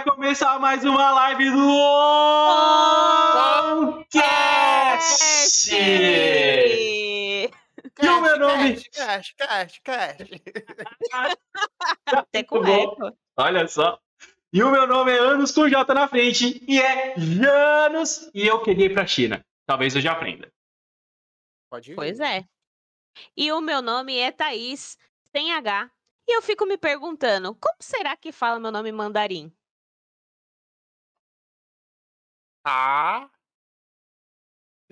vai começar mais uma live do Oncast! E o meu nome... Cash, cash, cash. Até com eco. Olha só. E o meu nome é Anos com J na frente e é Janus e eu queria ir pra China. Talvez eu já aprenda. Pode ir. Pois é. E o meu nome é Thaís, sem H. E eu fico me perguntando, como será que fala meu nome em mandarim? Tá.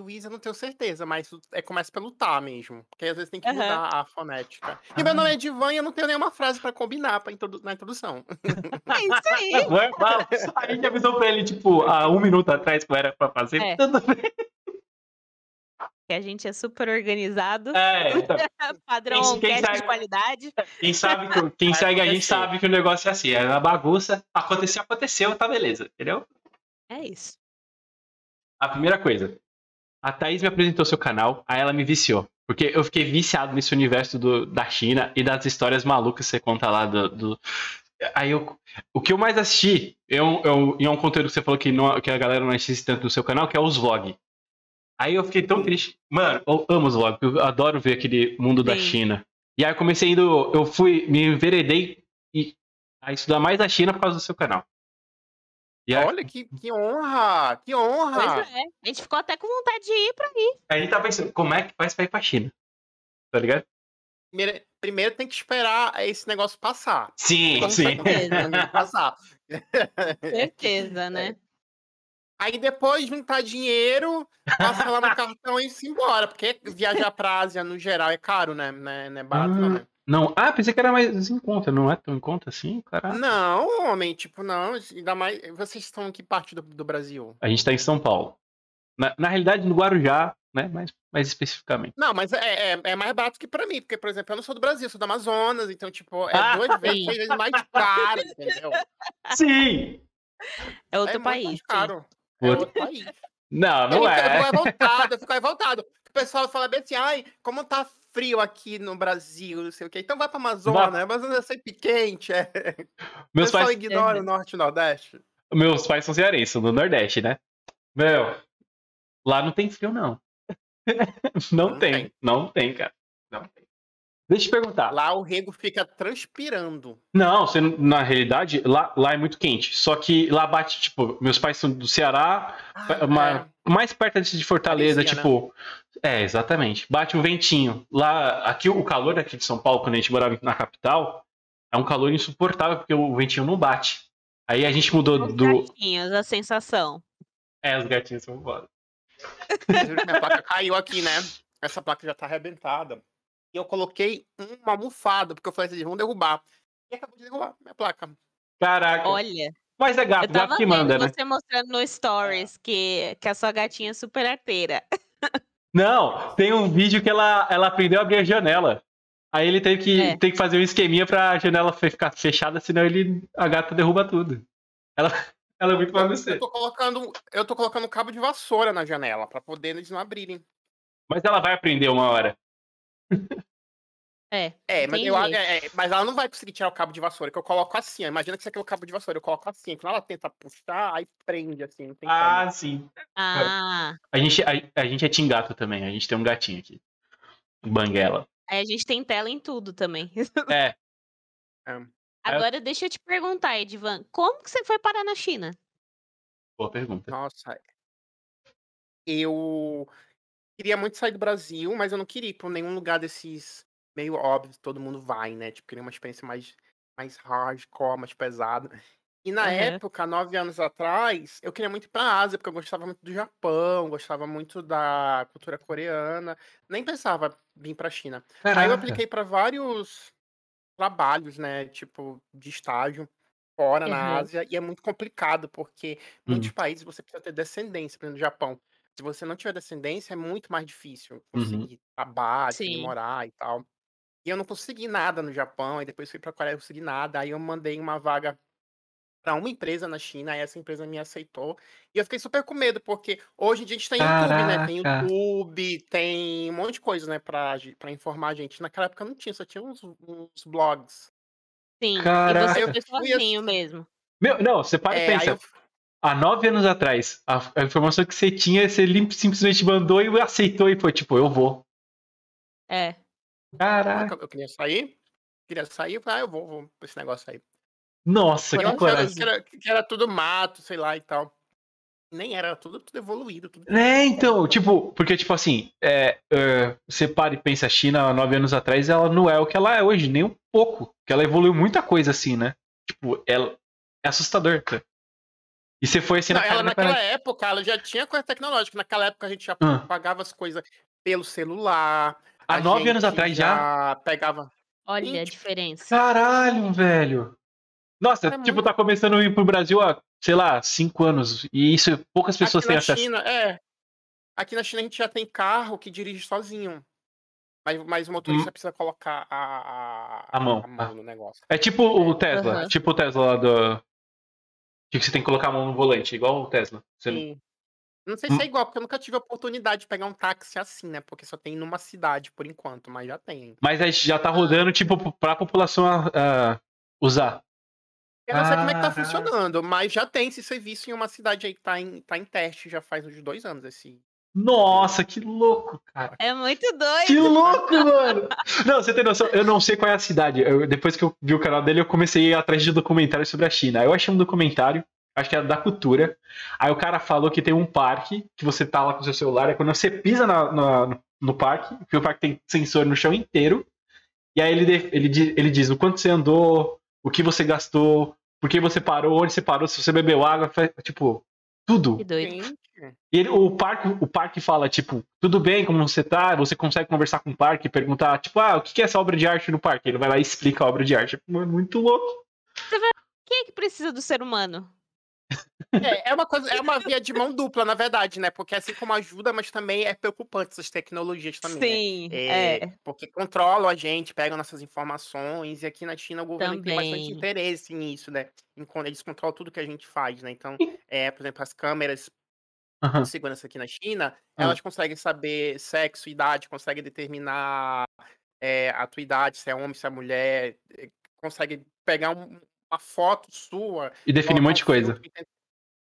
Luísa, eu não tenho certeza, mas é, começa pelo tá mesmo. Porque às vezes tem que Aham. mudar a fonética. E meu nome é Divan e eu não tenho nenhuma frase pra combinar pra introdu- na introdução. É isso aí. A gente avisou pra ele, tipo, há um minuto atrás que era pra fazer. É. Tudo bem. Que a gente é super organizado. É, então, Padrão Quem- quem sabe- de qualidade. quem sabe, que- quem Vai segue a gente acontecer. sabe que o negócio é assim, é uma bagunça. Aconteceu, aconteceu, tá beleza, entendeu? É isso. A primeira coisa, a Thaís me apresentou seu canal, aí ela me viciou. Porque eu fiquei viciado nesse universo do- da China e das histórias malucas que você conta lá do. do- Aí eu. O que eu mais assisti é um, é um, conteúdo que você falou que, não, que a galera não assiste tanto no seu canal, que é os vlogs. Aí eu fiquei tão triste. Mano, eu amo os vlogs, eu adoro ver aquele mundo da Sim. China. E aí eu comecei indo. Eu fui, me enveredei e, a estudar mais a China por causa do seu canal. E aí, Olha que, que honra! Que honra! Pois é. A gente ficou até com vontade de ir pra aí. a gente tá pensando, como é que faz pra ir pra China? Tá ligado? Primeiro, primeiro tem que esperar esse negócio passar. Sim, Com sim. certeza. Que passar. Certeza, né? Aí depois juntar dinheiro, passar lá no cartão e ir embora. Porque viajar pra Ásia no geral é caro, né? Não é, não é barato, não, né? Não, ah, pensei que era mais em conta, não é tão em conta assim, cara. Não, homem, tipo, não. Ainda mais. Vocês estão em que parte do, do Brasil? A gente tá em São Paulo. Na, na realidade, no Guarujá, né? Mais, mais especificamente. Não, mas é, é, é mais barato que pra mim, porque, por exemplo, eu não sou do Brasil, eu sou do Amazonas, então, tipo, é Ah, duas vezes, três vezes mais caro, entendeu? Sim! É outro é país. mais caro. É Outro- outro país. Não, Eu não fico é. revoltado, eu fico revoltado. O pessoal fala bem assim, ai, como tá frio aqui no Brasil, não sei o quê. Então vai pra Amazonas, Vai- a Amazonas é sempre quente. É. O Meus pessoal pais, ignora Uhum. o Norte e o Nordeste. meus pais são cearenses, são do Nordeste, né? Meu, lá não tem frio, não. não, Não tem, tem. não tem, cara. Não tem. Deixa eu te perguntar. Lá o rego fica transpirando. Não, você, na realidade, lá, lá é muito quente. Só que lá bate, tipo, meus pais são do Ceará, Ah, uma- é. mais perto de Fortaleza, Parecia, né? tipo. É, exatamente. Bate um ventinho. Lá, aqui o calor aqui de São Paulo, quando a gente morava na capital, é um calor insuportável, porque o ventinho não bate. Aí a gente mudou Os do. gatinhos, a sensação. É, os gatinhos são foda. Minha placa caiu aqui, né? Essa placa já tá arrebentada. E eu coloquei uma almofada, porque eu falei assim, vão derrubar. E acabou de derrubar minha placa. Caraca. Olha, Mas é gato, eu tava gato que manda, né? você mostrando no Stories que, que a sua gatinha é super arteira. Não, tem um vídeo que ela, ela aprendeu a abrir a janela. Aí ele teve que, É. tem que fazer um esqueminha pra janela ficar fechada, senão ele, a gata derruba tudo. Ela, ela é muito pra Eu tô colocando, eu tô colocando cabo de vassoura na janela, pra poder eles não abrirem. Mas ela vai aprender uma hora. É. É, mas, eu, é, é, mas ela não vai conseguir tirar o cabo de vassoura, que eu coloco assim, ó. Imagina que isso aqui é o cabo de vassoura, eu coloco assim. Quando ela tenta puxar, aí prende, assim, não tem Ah, como. sim. Ah, A gente, a, a gente é team gato também, a gente tem um gatinho aqui. Banguela. aí a gente tem tela em tudo também. É. Agora deixa eu te perguntar, Edvan, como que você foi parar na China? Boa pergunta. Nossa. Eu queria muito sair do Brasil, mas eu não queria ir pra nenhum lugar desses meio óbvios, todo mundo vai, né? Tipo, queria uma experiência mais, mais hardcore, mais pesada. E na Aham. época, nove anos atrás, eu queria muito ir pra Ásia, porque eu gostava muito do Japão, gostava muito da cultura coreana. Nem pensava vir pra China. Aí eu Caraca. apliquei para vários trabalhos, né? Tipo, de estágio fora na Uhum. Ásia, e é muito complicado, porque Hum. muitos países você precisa ter descendência, por exemplo, no Japão. Se você não tiver descendência, é muito mais difícil conseguir trabalho, conseguir Sim. morar e tal. E eu não consegui nada no Japão, aí depois fui pra Coreia, não consegui nada. Aí eu mandei uma vaga para uma empresa na China, aí essa empresa me aceitou. E eu fiquei super com medo, porque hoje em dia a gente tem YouTube, né? Tem Caraca. YouTube, tem um monte de coisa, né, pra, pra informar a gente. Naquela época não tinha, só tinha uns, uns blogs. Sim. E Caraca. você Eu foi fui sozinho assim- mesmo. Meu, não, você para e É, aí pensa. eu, Há nove anos atrás, a, a informação que você tinha, você simplesmente mandou e aceitou e foi tipo, eu vou. É. Caraca. eu queria sair, queria sair, eu falei, ah, eu vou, vou pra esse negócio aí. Nossa, Eu que coragem. que era, que era tudo mato, sei lá e tal. Nem era, era tudo, tudo evoluído. Tudo... É, então, tipo, porque, tipo assim, é, é, você para e pensa, a China, há nove anos atrás, ela não é o que ela é hoje, nem um pouco. Porque ela evoluiu muita coisa, assim, né? Tipo, ela é assustador, cara. E você foi assim Não, na ela naquela parede. época, ela já tinha coisa tecnológica. Naquela época a gente já Ah. pagava as coisas pelo celular. Há a nove anos atrás já? pegava. Olha a diferença. Caralho, velho. Nossa, É tipo, muito- tá começando a ir pro Brasil há, sei lá, cinco anos. E isso poucas pessoas Aqui têm na acesso. China, é. Aqui na China a gente já tem carro que dirige sozinho. Mas, mas o motorista precisa colocar a, Hum. A mão, a mão ah. no negócio. É tipo o Tesla. Aham. Tipo o Tesla lá do. Que você tem que colocar a mão no volante, igual o Tesla. Você não- Sim. Não sei se é igual, porque eu nunca tive a oportunidade de pegar um táxi assim, né? Porque só tem numa cidade por enquanto, mas já tem. Mas aí já tá rodando, tipo, pra população ah, ah, usar. Eu não sei como é que tá Caraca. funcionando, mas já tem esse serviço em uma cidade aí que tá em, tá em teste já faz uns dois anos esse. Nossa, que louco, cara. É muito doido. Que louco, mano! Não, você tem noção, eu não sei qual é a cidade. Eu- depois que eu vi o canal dele, eu comecei a ir atrás de documentários sobre a China. Eu achei um documentário, acho que era da cultura. Aí o cara falou que tem um parque, que você tá lá com o seu celular, é quando você pisa na- na- no parque, que o parque tem sensor no chão inteiro. E aí ele, ele, ele diz o quanto você andou, o que você gastou, por que você parou, onde você parou, se você bebeu água, tipo, tudo. Que doido. E ele- o, parque, o parque fala, tipo, tudo bem, como você tá? Você consegue conversar com o parque e perguntar, tipo, ah, o que que é essa obra de arte no parque? Ele vai lá e explica a obra de arte. Mano, muito louco. Quem é que precisa do ser humano? É, é uma coisa, é uma via de mão dupla, na verdade, né? Porque assim como ajuda, mas também é preocupante essas tecnologias também. né? Sim, É, é. Porque controlam a gente, pegam nossas informações, e aqui na China o governo tem bastante Também. interesse nisso, né? Em quando eles controlam tudo que a gente faz, né? Então, é, por exemplo, as câmeras Aham. de segurança aqui na China, Ah. elas conseguem saber sexo, idade, conseguem determinar é, a tua idade, se é homem, se é mulher, eh, consegue pegar um- uma foto sua, E definir um monte de coisa.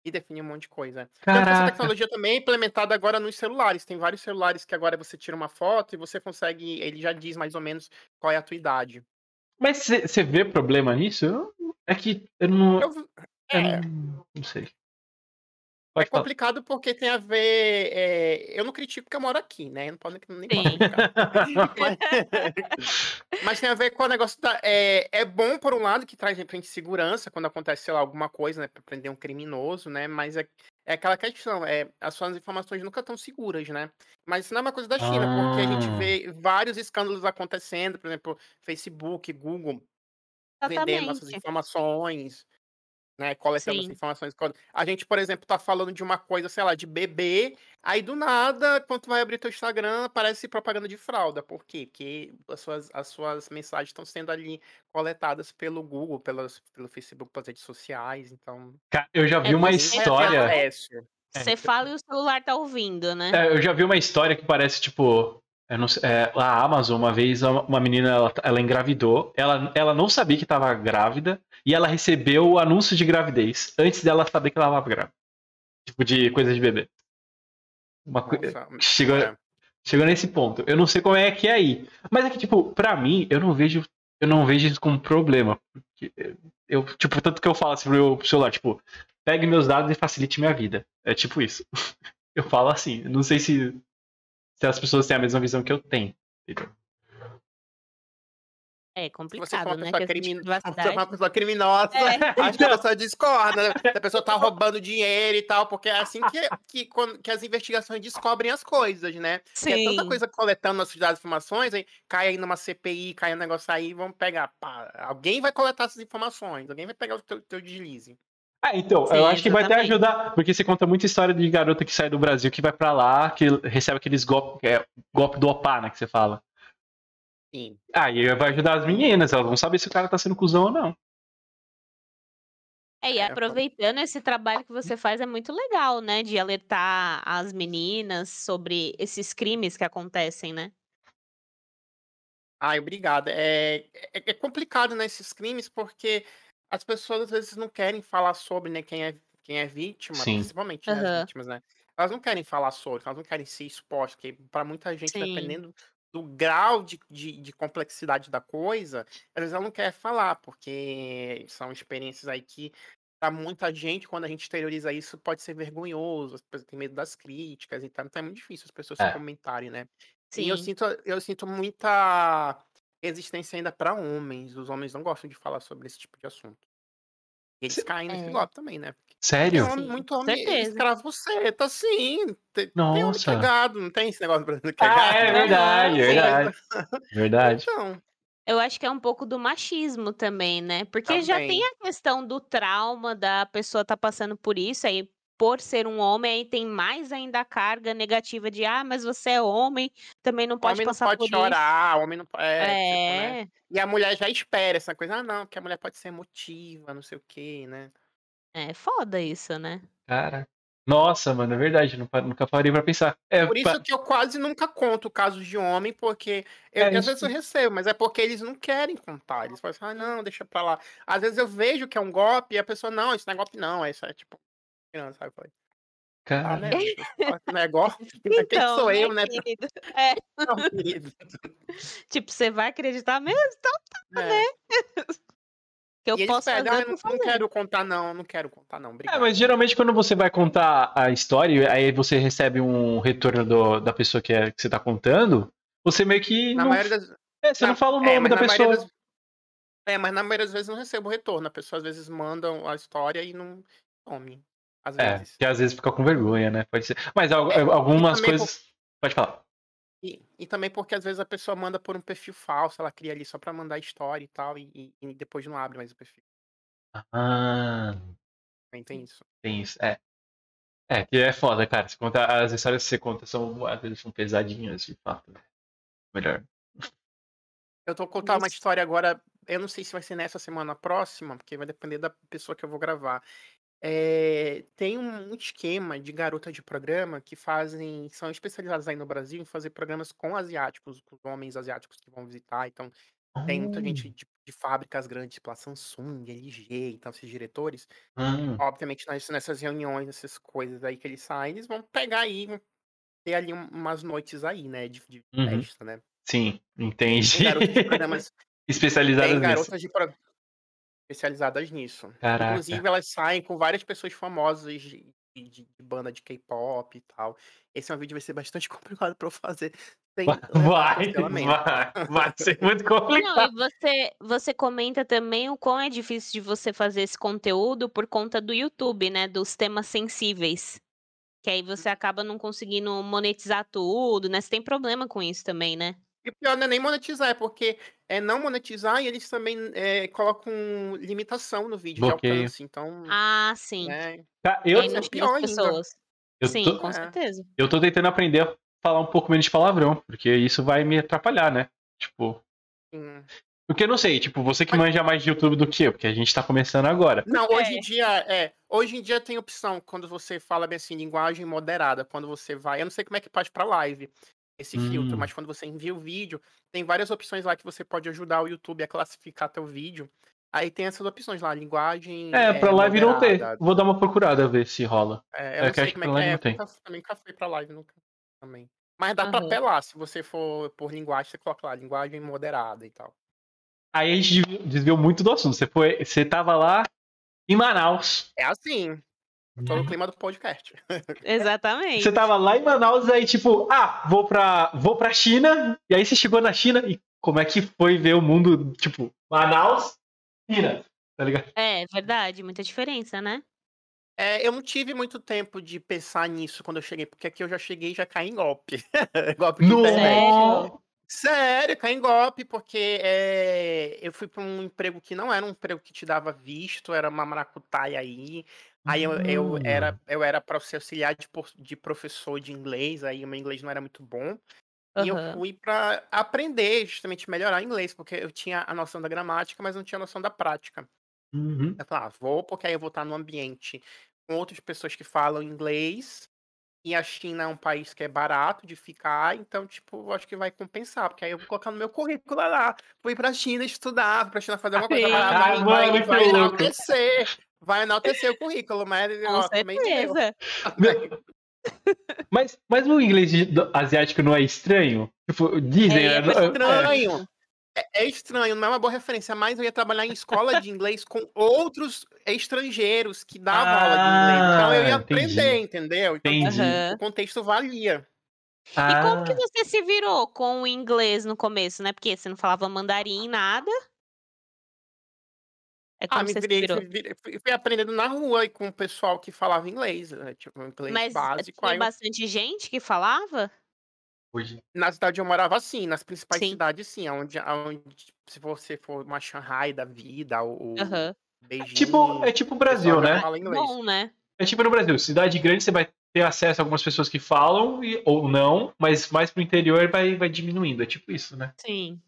e definir um monte de coisa. Tanto que essa Caraca. tecnologia também é implementada agora nos celulares. Tem vários celulares que agora você tira uma foto e você consegue. Ele já diz mais ou menos qual é a tua idade. Mas você vê problema nisso? Eu- é que eu não. Eu- eu é, não, não sei. É complicado porque tem a ver. é, eu não critico porque eu moro aqui, né? Eu não posso nem criticar. Mas tem a ver com o negócio da. É, é bom, por um lado, que traz pra gente segurança quando acontece, sei lá, alguma coisa, né? Pra prender um criminoso, né? Mas é, é aquela questão, é, as suas informações nunca estão seguras, né? Mas isso não é uma coisa da China, porque a gente Ah. vê vários escândalos acontecendo, por exemplo, Facebook, Google, vendendo nossas Exatamente. informações, né? Coletando as Sim. informações. Quando- A gente, por exemplo, tá falando de uma coisa, sei lá, de bebê, aí do nada, quando tu vai abrir teu Instagram, aparece propaganda de fralda. Por quê? Porque as suas, as suas mensagens estão sendo ali coletadas pelo Google, pelas, pelo Facebook, pelas redes sociais, então. Cara, eu já vi É uma história. É, Você fala e o celular tá ouvindo, né? É, eu já vi uma história que parece, tipo. eu não sei, é, a Amazon, uma vez, uma uma menina ela, ela engravidou, ela, ela não sabia que estava grávida e ela recebeu o anúncio de gravidez antes dela saber que ela estava grávida. Tipo, de coisa de bebê. Uma coi- Nossa, chegou, é. chegou nesse ponto. Eu não sei como é que é aí. Mas é que, tipo, pra mim, eu não vejo. Eu não vejo isso como problema. Porque eu, tipo, tanto que eu falo assim pro meu celular, tipo, pegue meus dados e facilite minha vida. É tipo isso. Eu falo assim. Não sei se, se as pessoas têm a mesma visão que eu tenho. entendeu? É você complicado, né? pessoa, você privacidade. uma pessoa criminosa, É. acho que a pessoa discorda, né? A pessoa tá roubando dinheiro e tal, porque é assim que, que, quando- que as investigações descobrem as coisas, né? Porque é tanta Sim. coisa coletando nossos dados e informações, aí cai aí numa CPI, cai um negócio aí, vamos pegar. Pá, alguém vai coletar essas informações, alguém vai pegar o teu, teu deslize. Ah, então, Sim, eu acho que vai até ajudar, porque você conta muita história de garota que sai do Brasil, que vai pra lá, que recebe aqueles golpes, é, golpe do opá, né, que você fala. Sim. Aí vai ajudar as meninas, elas vão saber se o cara tá sendo cuzão ou não. É, e É, aproveitando esse trabalho que você faz é muito legal, né? De alertar as meninas sobre esses crimes que acontecem, né? Ai, obrigado. É, é, é complicado, né, esses crimes, porque as pessoas às vezes não querem falar sobre, né, quem é quem é vítima, Sim. principalmente, né, as Aham. vítimas, né. Elas não querem falar sobre, elas não querem ser expostas, porque pra muita gente, Sim. dependendo do grau de de de complexidade da coisa, às vezes ela não quer falar, porque são experiências aí que, pra muita gente, quando a gente exterioriza isso, pode ser vergonhoso, as pessoas têm medo das críticas e tal, então é muito difícil as pessoas É. comentarem, né. E eu Sim. sinto eu sinto muita resistência ainda pra homens, os homens não gostam de falar sobre esse tipo de assunto. Eles Se caem nesse É. golpe também, né. Sério? homem Sim, muito homem escravo buceta, sim. Te tem homem que é Nossa. não tem esse negócio brasileiro que é Ah, é verdade, Aham, sim. verdade. Verdade. Então, Eu acho que é um pouco do machismo também, né, porque já tem também. a questão do trauma da pessoa estar passando por isso, aí por ser um homem, aí tem mais ainda a carga negativa de: "Ah, mas você é homem, também não pode Homem não passar pode por isso". chorar, homem não po é, tipo, né. É. E a mulher já espera essa coisa: "Ah, não, porque a mulher pode ser emotiva, não sei o quê", né. É foda isso, né. Cara. Nossa, mano, é verdade, não pa nunca parei pra pensar. É, Por pa isso que eu quase nunca conto casos de homem, porque eu É, às isso vezes eu recebo, mas é porque eles não querem contar, eles falam assim: "Ah, não, deixa pra lá". Às vezes eu vejo que é um golpe e a pessoa: "Não, isso não é golpe não, isso é tipo criança", sabe, eu falei: "Tá, né, Cara. se você fala que não é golpe, né, quem Então, sou né, eu, né, querido. É. não, querido". Tipo, você vai acreditar mesmo? Então tá, né. É. O que eu E posso fazer, "Ah, não não fazendo. quero contar não, não quero contar não, É, obrigado". mas geralmente quando você vai contar a história, aí você recebe um retorno do da pessoa que é que você tá contando, você meio que Na não maioria das é, você na não fala o é, nome da pessoa. das é, mas na maioria das vezes não recebo retorno, a pessoa às vezes mandam a história e não some, às É, vezes. que às vezes fica com vergonha, né, pode ser. Mas É, algumas também por coisas pode falar. E e também porque às vezes a pessoa manda por um perfil falso, ela cria ali só pra mandar história e tal, e e depois não abre mais o perfil. Ah. Também tem isso. Tem isso, é. É, que é foda, cara, você conta as histórias que você conta são às vezes são pesadinhas, de fato. Melhor. Eu tô contar uma história agora, eu não sei se vai ser nessa semana próxima, porque vai depender da pessoa que eu vou gravar. Eh, tem um esquema de garota de programa que fazem são especializadas aí no Brasil em fazer programas com asiáticos, com homens asiáticos que vão visitar, então tem muita gente de de fábricas grandes, tipo a Samsung, LG e tal, esses diretores. Hum. Obviamente nas nessas reuniões, essas coisas aí que eles saem, eles vão pegar aí, vão ter ali um umas noites aí, né, de de Uhum. festa, né. Sim, Tem entendi. garotas de programas tem Especializadas nisso. garotas de pro especializadas nisso. Caraca. Inclusive elas saem com várias pessoas famosas de de de banda de K-pop e tal. Esse é um vídeo vai ser bastante complicado pra eu fazer sem vai, vai, vai ser muito Não, complicado. e você você comenta também o quão é difícil de você fazer esse conteúdo por conta do YouTube, né, dos temas sensíveis. Que aí você acaba não conseguindo monetizar tudo, né, você tem problema com isso também, né? E o pior não é nem monetizar, é porque é não monetizar e eles também, eh, colocam limitação no vídeo de alcance, então, Ah, sim. né, Tá, eu é pior pessoas. eu Sim, tô com É. certeza. eu tô tentando aprender a falar um pouco menos de palavrão, porque isso vai me atrapalhar, né, tipo Sim. porque eu não sei, tipo, você que manja mais de YouTube do que eu, porque a gente tá começando agora. Não, hoje em É. dia é, hoje em dia tem opção quando você fala bem assim, linguagem moderada, quando você vai eu não sei como é que faz pra live, esse filtro, Hum. mas quando você envia o vídeo, tem várias opções lá que você pode ajudar o YouTube a classificar teu vídeo. Aí tem essas opções lá, linguagem, É, pra eh, live não tem. Vou dar uma procurada ver se rola. É, eu É não sei acho que como é pra que live é, não tem. também nunca fui pra live, nunca também. Mas dá pra Aham. apelar, se você for por linguagem, você coloca lá, linguagem moderada e tal. Aí a gente desviou muito do assunto. Você foi você estava lá em Manaus. É assim, tô no clima do podcast. Exatamente. Você estava lá em Manaus, aí tipo, ah, vou pra, vou pra China. E aí você chegou na China e como é que foi ver o mundo, tipo, Manaus, China, tá ligado? É, verdade, muita diferença, né? É, eu não tive muito tempo de pensar nisso quando eu cheguei, porque aqui eu já cheguei e já caí em golpe. golpe de. Sério? No... Sério, caí em golpe, porque eh, eu fui pra um emprego que não era um emprego que te dava visto, era uma maracutaia aí. Aí eu, eu Hum. era eu era para ser auxiliar de, de professor de inglês, aí o meu inglês não era muito bom. E eu fui pra aprender, justamente melhorar inglês, porque eu tinha a noção da gramática, mas não tinha a noção da prática. Uhum. Eu falei, ah, vou, porque aí eu vou estar num ambiente com outras pessoas que falam inglês E a China é um país que é barato de ficar, então, tipo, acho que vai compensar, porque aí eu vou colocar no meu currículo lá. Fui pra China estudar, fui pra China fazer uma coisa, Sim. vai, vai, Ah, vai, mano, que vai louco. Vai enaltecer o currículo, mas Com ó, também deu. certeza. Mas, mas o inglês asiático não é estranho? Tipo, dizem, É, né? é estranho. É, é estranho, não é uma boa referência, mas eu ia trabalhar em escola de inglês com outros estrangeiros que davam aula de inglês. Então eu ia Ah, entendi. aprender, entendeu? Então, Entendi. Aham. o contexto valia. E como que Ah, você se virou com o inglês no começo, né? Porque você não falava mandarim, nada. É Ah, como me você se virei, virou. virei- fui- fui aprendendo na rua e com o pessoal que falava inglês, né? Tipo, inglês Mas eh, básico. tinha Aí eu- bastante gente que falava? hoje. na cidade onde eu morava, sim, nas principais Sim. cidades, sim. Onde, onde, se você for uma Shanghai da vida, ou Aham. Beijing. Tipo, é tipo o Brasil, né? Fala inglês. Bom, né? É tipo no Brasil. Cidade grande você vai ter acesso a algumas pessoas que falam e- ou não, mas mais pro interior vai, vai diminuindo. É tipo isso, né? Sim.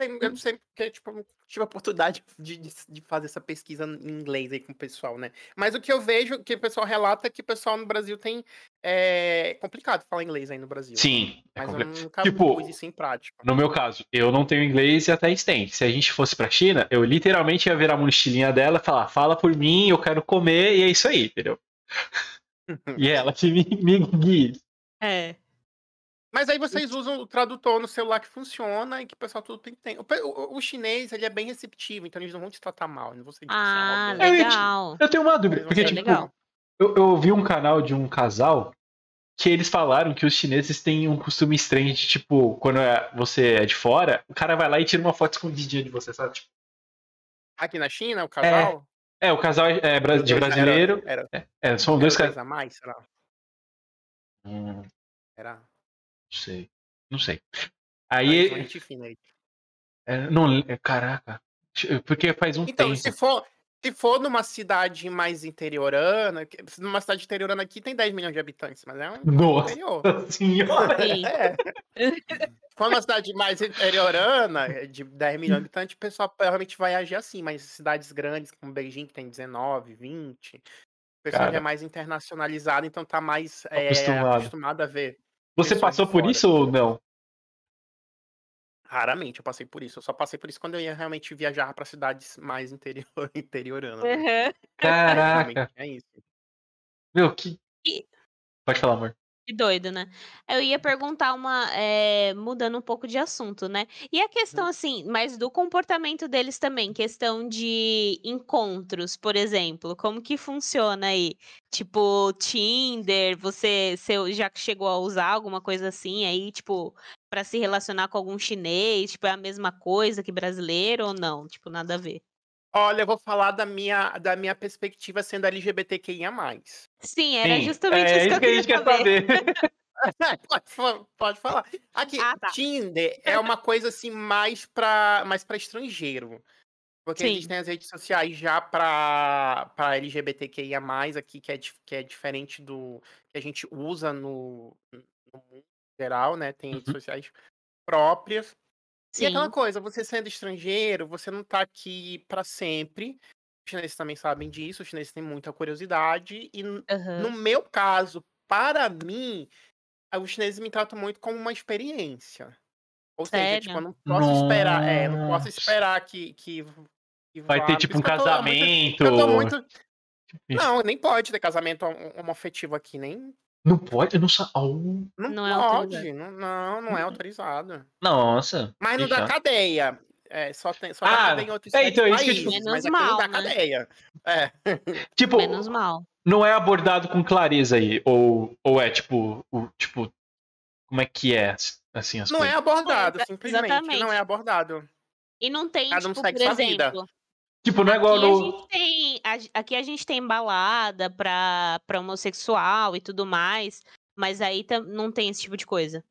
Eu não sei porque, tipo, eu tive a oportunidade de, de, de fazer essa pesquisa em inglês aí com o pessoal, né? Mas o que eu vejo, que o pessoal relata, é que o pessoal no Brasil tem. É complicado falar inglês aí no Brasil. Sim. é Mas completo. eu nunca Tipo, pus isso em prática. No meu caso, eu não tenho inglês e a Thaís tem. Se a gente fosse pra China, eu literalmente ia virar a mochilinha dela e falar, fala por mim, eu quero comer, e é isso aí, entendeu? E ela que me, me guie. É. Mas aí vocês usam o tradutor no celular que funciona e que o pessoal tudo tem. O, o- o chinês, ele é bem receptivo, então eles não vão te tratar mal. Não vão ser, assim, Ah, arrogante. Eu legal. Eu tenho uma dúvida, porque, É tipo, legal. eu, eu vi um canal de um casal que eles falaram que os chineses têm um costume estranho de, tipo, quando é- você é de fora, o cara vai lá e tira uma foto escondidinha de você, sabe? Tipo, Aqui na China, o casal. é, o casal é bra- de Era- brasileiro. Era, É, são era dois caras. a mais, será? Hum, Era. Sei. Não sei. Aí, gente fina aí. é, não, é, caraca. Porque faz um Então, tempo. se for, se for numa cidade mais interiorana, numa cidade interiorana aqui tem 10 milhões de habitantes, mas é um Nossa interior. senhora. Sim. É. Se for uma cidade mais interiorana, é, de 10 milhões de habitantes, o pessoal provavelmente vai agir assim, mas cidades grandes, como Beijing, que tem 19, 20, o pessoal já Cara. é mais internacionalizado, então tá mais é, Acostumado. acostumado a ver. Você passou por fora. isso ou não? Raramente eu passei por isso. Eu só passei por isso quando eu ia realmente viajar para cidades mais interior, interioranas. né? Aham. Caraca. É isso. Meu, que. E- Pode falar, amor. Que doido, né? Eu ia perguntar uma. eh, mudando um pouco de assunto, né? E a questão, assim, mas do comportamento deles também, questão de encontros, por exemplo, como que funciona aí? Tipo, Tinder, você, você já chegou a usar alguma coisa assim aí, tipo, pra se relacionar com algum chinês? Tipo, é a mesma coisa que brasileiro ou não? Tipo, nada a ver. Olha, eu vou falar da minha, da minha perspectiva sendo LGBTQIA. Sim, era Sim, justamente é isso que eu que a gente quer saber. pode, pode falar. Aqui, Ah, tá. Tinder é uma coisa assim mais para mais para estrangeiro. Porque a gente Sim. tem as redes sociais já para para LGBTQIA+, aqui, que é, que é diferente do que a gente usa no, no mundo geral, né? Tem redes Uhum. sociais próprias. E aquela Sim. coisa, você sendo estrangeiro, você não tá aqui para sempre. Os chineses também sabem disso, os chineses têm muita curiosidade. E Aham. no meu caso, para mim, os chineses me tratam muito como uma experiência. Ou seja, tipo, eu Sério? não posso esperar, é, não posso Nossa. esperar que, que, que Vai vá- ter tipo um eu muito- casamento. eu tô muito. isso. Não, nem pode ter casamento hom- homoafetivo aqui, nem. Não pode? Eu não sa... Oh, Não, Não é pode. não, não, não é autorizado. nossa. Mas não que dá cadeia. É, só tem, só dá Ah, cadeia em outros é, então, isso que eu te- países, Menos não mal, dá né? cadeia. É. Tipo, Menos mal. não é abordado com clareza aí. Ou, ou é tipo, o, tipo. Como é que é assim as Não é coisas? abordado, exa- simplesmente. exatamente. Não é abordado. E não tem, Cada um tipo, segue por sua vida. Tipo, não é igual aqui a no. gente tem, a aqui a gente tem balada pra, pra homossexual e tudo mais, mas aí tam- não tem esse tipo de coisa.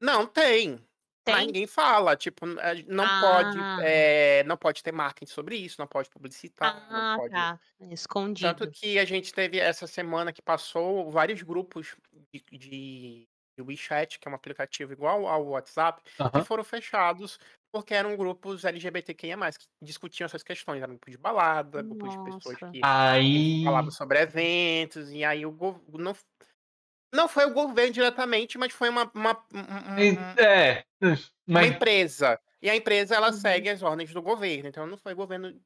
Não, tem. Mas Tem? ninguém fala. Tipo, não pode. Ah. eh, não pode ter marketing sobre isso, não pode publicitar, Ah, não pode. tá. Escondido. Tanto que a gente teve essa semana que passou vários grupos de, de, WeChat, que é um aplicativo igual ao WhatsApp, que foram fechados porque eram grupos LGBTQIA, que discutiam essas questões. Eram grupos de balada, grupos de pessoas Nossa. que Aí. falavam sobre eventos, e aí o governo. Não foi o governo diretamente, mas foi uma, uma, um- um- É. uma empresa. E a empresa, ela Uhum. segue as ordens do governo. Então não foi governo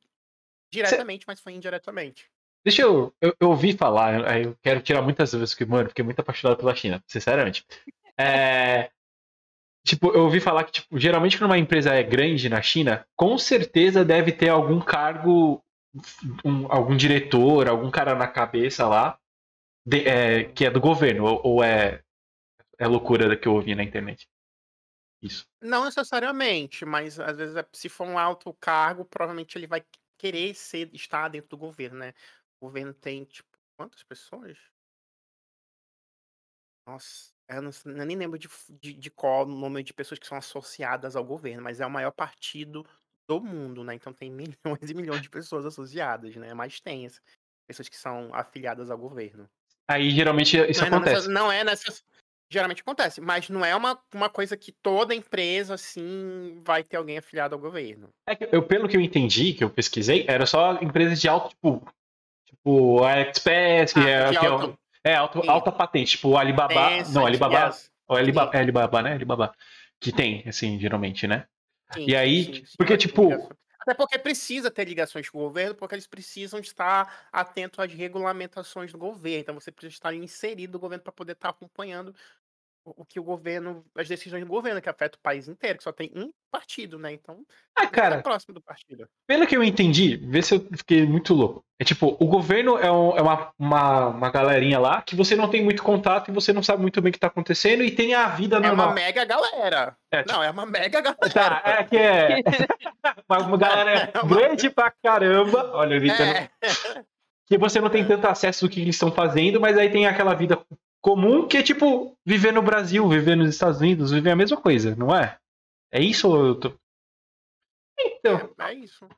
diretamente, mas foi indiretamente. Deixa eu, eu, eu ouvi falar, aí eu quero tirar muitas dúvidas, porque, mano, fiquei muito apaixonado pela China, sinceramente. É, tipo, eu ouvi falar que, tipo, geralmente quando uma empresa é grande na China, com certeza deve ter algum cargo, um- algum diretor, algum cara na cabeça lá, de- é, que é do governo, ou, ou é, é loucura que eu ouvi na internet. Isso. Não necessariamente, mas às vezes, é- se for um alto cargo, provavelmente ele vai querer ser, estar dentro do governo, né? O governo tem, tipo, quantas pessoas? Nossa, eu, não, eu nem lembro de, de, de qual o número de pessoas que são associadas ao governo, mas é o maior partido do mundo, né? Então tem milhões e milhões de pessoas associadas, né? Mas tem essa- pessoas que são afiliadas ao governo. Aí geralmente isso não, é, não acontece. necess- não é necess- Geralmente acontece, mas não é uma, uma coisa que toda empresa, assim, vai ter alguém afiliado ao governo. É que eu, pelo que eu entendi, que eu pesquisei, era só empresas de alto, tipo, tipo a Express, que Ah, é, é, alto- é alto- alta patente, tipo o Alibaba, não, Alibaba, yes, o Alibaba, é Alibaba, né? Alibaba, que tem, assim, geralmente, né? sim, E aí, sim, sim, porque, tipo-. Até porque precisa ter ligações com o governo, porque eles precisam estar atentos às regulamentações do governo. Então você precisa estar inserido no governo para poder estar acompanhando o que o governo, as decisões do governo, que afeta o país inteiro, que só tem um partido, né? Então, Ah, você tá cara, próximo do partido. pelo que eu entendi, vê se eu fiquei muito louco. É tipo, o governo é, um- é uma, uma, uma galerinha lá que você não tem muito contato e você não sabe muito bem o que tá acontecendo e tem a vida É uma normal. mega galera. É, tipo, Não, é uma mega galera. Tá, é que é. Uma, galera É uma- grande pra caramba. Olha, gritando. É. que você não tem tanto acesso do que eles estão fazendo, mas aí tem aquela vida comum que é tipo viver no Brasil, viver nos Estados Unidos, viver a mesma coisa, não é? É isso ou eu tô... Então, É, é isso.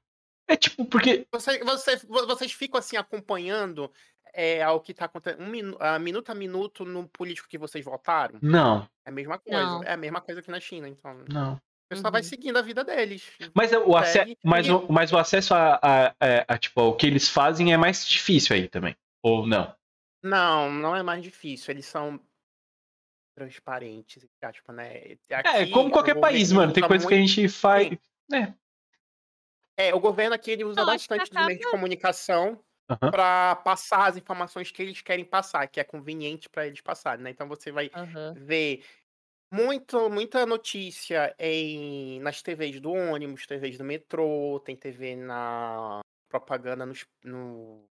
é tipo, porque. Você, você, vo- vocês ficam assim acompanhando é, ao que está acontecendo um minu, a minuto a minuto no político que vocês votaram? Não, É a mesma coisa. Não. É a mesma coisa que na China, então. não. O pessoal vai Uhum. seguindo a vida deles. Mas o, ace... Segue mas, e- o, mas o acesso a, a, a- a, tipo, ao que eles fazem é mais difícil aí também. Ou não? Não, não é mais difícil. Eles são transparentes, entre aspas, né? É, Aqui, como o qualquer país, mano. Tem usa coisas que a muito- gente faz. É. É, o governo aqui ele usa que bastante dos meios de comunicação Aham. para passar as informações que eles querem passar, que é conveniente para eles passarem, né? Então você vai Aham. ver muito, muita notícia em, nas TVs do ônibus, TVs do metrô, tem TV na propaganda nos- no,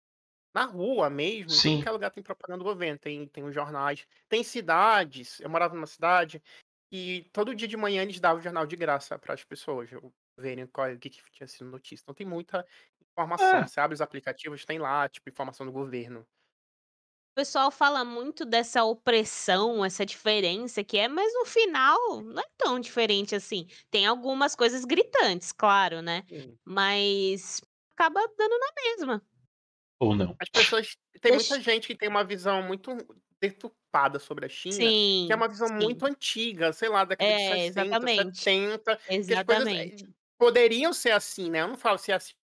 na rua mesmo, em Sim. que é lugar tem propaganda do governo, tem, tem os jornais. Tem cidades, eu morava numa cidade e todo dia de manhã eles davam o jornal de graça para as pessoas verem qual, o que, que tinha sido notícia. Então tem muita informação. É. Você abre os aplicativos, tem lá, tipo, informação do governo. O pessoal fala muito dessa opressão, essa diferença que é, mas no final não é tão diferente assim. Tem algumas coisas gritantes, claro, né? Sim. Mas acaba dando na mesma. Ou não. As pessoas. Tem Deixa- muita gente que tem uma visão muito deturpada sobre a China. Sim. Que é uma visão sim, muito antiga, sei lá, década de É, 60, exatamente. 70. Que as coisas Exatamente. eh, poderiam ser assim, né? Eu não falo se é assim,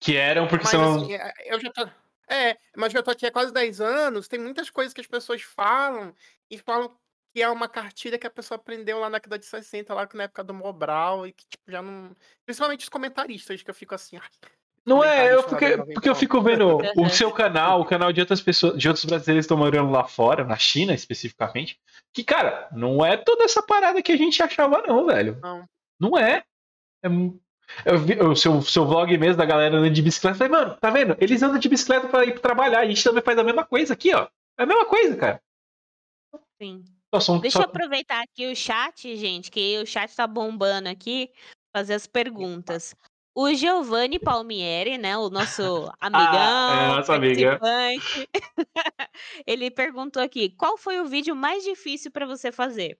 Que eram porque mas são. assim, eh, eu já tô. É, mas já tô aqui há quase 10 anos, tem muitas coisas que as pessoas falam e falam que é uma cartilha que a pessoa aprendeu lá na década de 60, lá na época do Mobral, e que tipo, já não. Principalmente os comentaristas, que eu fico assim, ai, Não é, eu porque, da 90 porque eu fico vendo o Aham. seu canal, o canal de outras pessoas, de outros brasileiros que estão morando lá fora, na China especificamente, que, cara, não é toda essa parada que a gente achava, não, velho. não. Não é. É Eu vi o seu, seu vlog mesmo da galera andando de bicicleta. Eu Falei, mano, tá vendo? Eles andam de bicicleta pra ir pro trabalhar. A gente também faz a mesma coisa aqui, ó. É a mesma coisa, cara. Sim. Só Deixa só- eu aproveitar aqui o chat, gente, que o chat tá bombando aqui, fazer as perguntas. O Giovanni Palmieri, né, o nosso amigão, nosso amigo. participante, ele perguntou aqui, qual foi o vídeo mais difícil pra você fazer?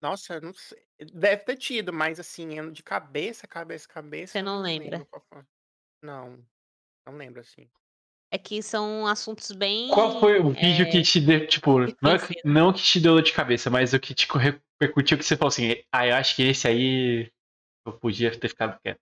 Nossa, eu não sei. Deve ter tido, mas assim, de cabeça, cabeça, cabeça. Você eu não lembra? Não, não lembro assim. É que são assuntos bem... Qual foi o vídeo é, que te deu, tipo, não, é não que te deu dor de cabeça, mas o que te repercutiu que você falou assim, ah, eu acho que esse aí eu podia ter ficado quieto.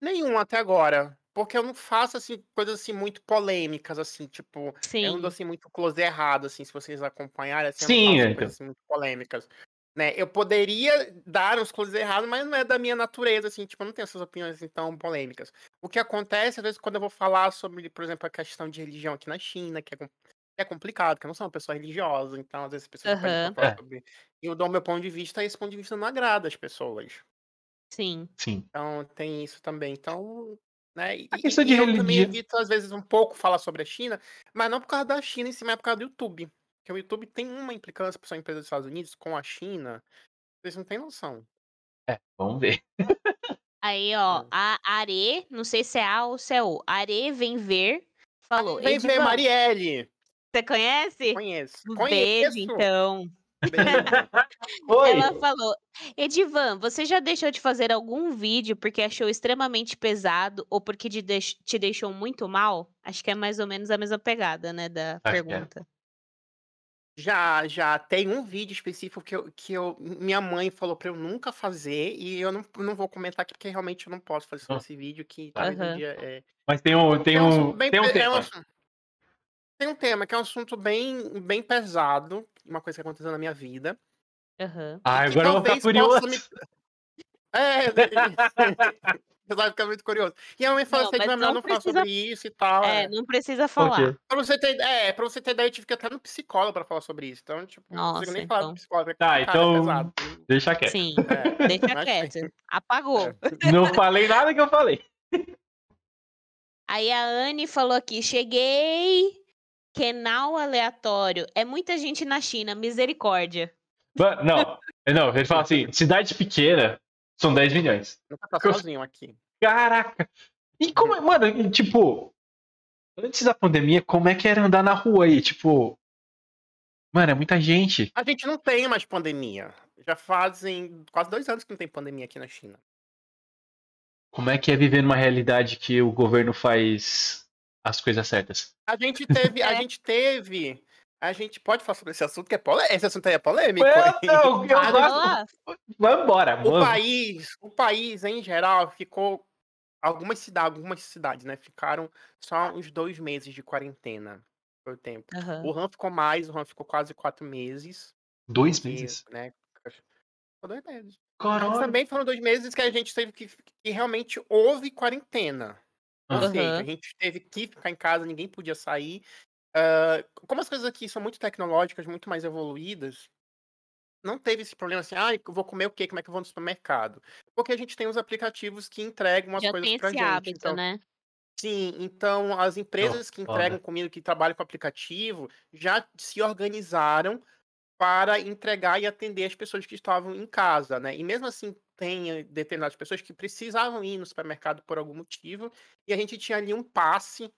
Nenhum até agora. porque eu não faço, assim, coisas, assim, muito polêmicas, assim, tipo, eu não dou, Sim. assim, muito close errado, assim, se vocês acompanharem, assim, eu não Sim, faço é, coisas, então. assim, muito polêmicas, né. Eu poderia dar uns close errados, mas não é da minha natureza, assim, tipo, eu não tenho essas opiniões, assim, tão polêmicas. O que acontece, às vezes, quando eu vou falar sobre, por exemplo, a questão de religião aqui na China, que é é complicado, porque eu não sou uma pessoa religiosa, então, às vezes, as pessoas Aham. falar É. sobre e eu dou o meu ponto de vista, e esse ponto de vista não agrada as pessoas. Sim. Sim. Então tem isso também. Então, né, e A e questão de e eu também religião evito, às vezes, um pouco falar sobre a China, mas não por causa da China em si, mas é por causa do YouTube. Porque o YouTube tem uma implicância ser uma empresa dos Estados Unidos com a China, vocês não têm noção. É, vamos ver. Aí, ó, É. a Are, não sei se é A ou se é O, Are vem ver, falou: Vem ver Marielle. Você conhece? Conheço. Conheço. beijo, então. Beijo. Oi! Ela falou: "Edivan, você já deixou de fazer algum vídeo porque achou extremamente pesado ou porque te deix te deixou muito mal?" Acho que é mais ou menos a mesma pegada, né, da Acho que é. Já, já. Tem um vídeo específico que eu que eu minha mãe falou pra eu nunca fazer, e eu não não vou comentar aqui, porque realmente eu não posso fazer sobre esse vídeo, que Tá. talvez um dia, eh Mas tem um tem É um assunto bem tem um pe é um tema. assun tem um tema, que é um assunto bem bem pesado, uma coisa que aconteceu na minha vida, e Ah, agora eu vou ficar curioso. me É, você vai ficar muito curioso. E a minha mãe falou Não, assim: mas "Edvan, melhor não não falar precisa sobre isso e tal", É, é. não precisa falar. Pra você ter é, pra você ter ideia, eu tive que até no psicólogo pra falar sobre isso, então, tipo, não consigo Nossa, nem falar do então. psicólogo, é Tá, é então pesado. deixa quieto. Sim, É, deixa quieto. Apagou. É. Não falei nada que eu falei. Aí a Anne falou aqui: "Cheguei, canal aleatório, é muita gente na China, misericórdia". Ma não, não, ele fala assim: "Cidade pequena, são 10 milhões". Nunca tá sozinho aqui. Caraca! E como é mano, tipo, antes da pandemia, como é que era andar na rua aí? Tipo mano, é muita gente. A gente não tem mais pandemia. Já fazem quase 2 anos que não tem pandemia aqui na China. Como é que é viver numa realidade que o governo faz as coisas certas? A gente teve a É. gente teve a gente pode falar sobre esse assunto que é polê esse assunto aí é polêmico? Não, eu A Vamos gente lá. Vambora, o vamos. país o país, em geral, ficou algumas cida algumas cidades, né, ficaram só uns 2 meses de quarentena, foi o tempo. Aham. O Han ficou mais, o Han ficou quase 4 meses, 2 porque, meses? né, ficou 2 meses. Mas Caralho! também foram 2 meses que a gente teve que que realmente houve quarentena. Ou Hã. seja, a gente teve que ficar em casa, ninguém podia sair. Como as coisas aqui são muito tecnológicas, muito mais evoluídas, não teve esse problema assim: "Ai, eu vou comer o quê? Como é que eu vou no supermercado?". Porque a gente tem os aplicativos que entregam as Já coisas tem pra esse gente, hábito, então né. sim, então as empresas que foda. entregam comida, que trabalham com aplicativo, já se organizaram para entregar e atender as pessoas que estavam em casa, né. E mesmo assim, tem determinadas pessoas que precisavam ir no supermercado por algum motivo, e a gente tinha ali um passe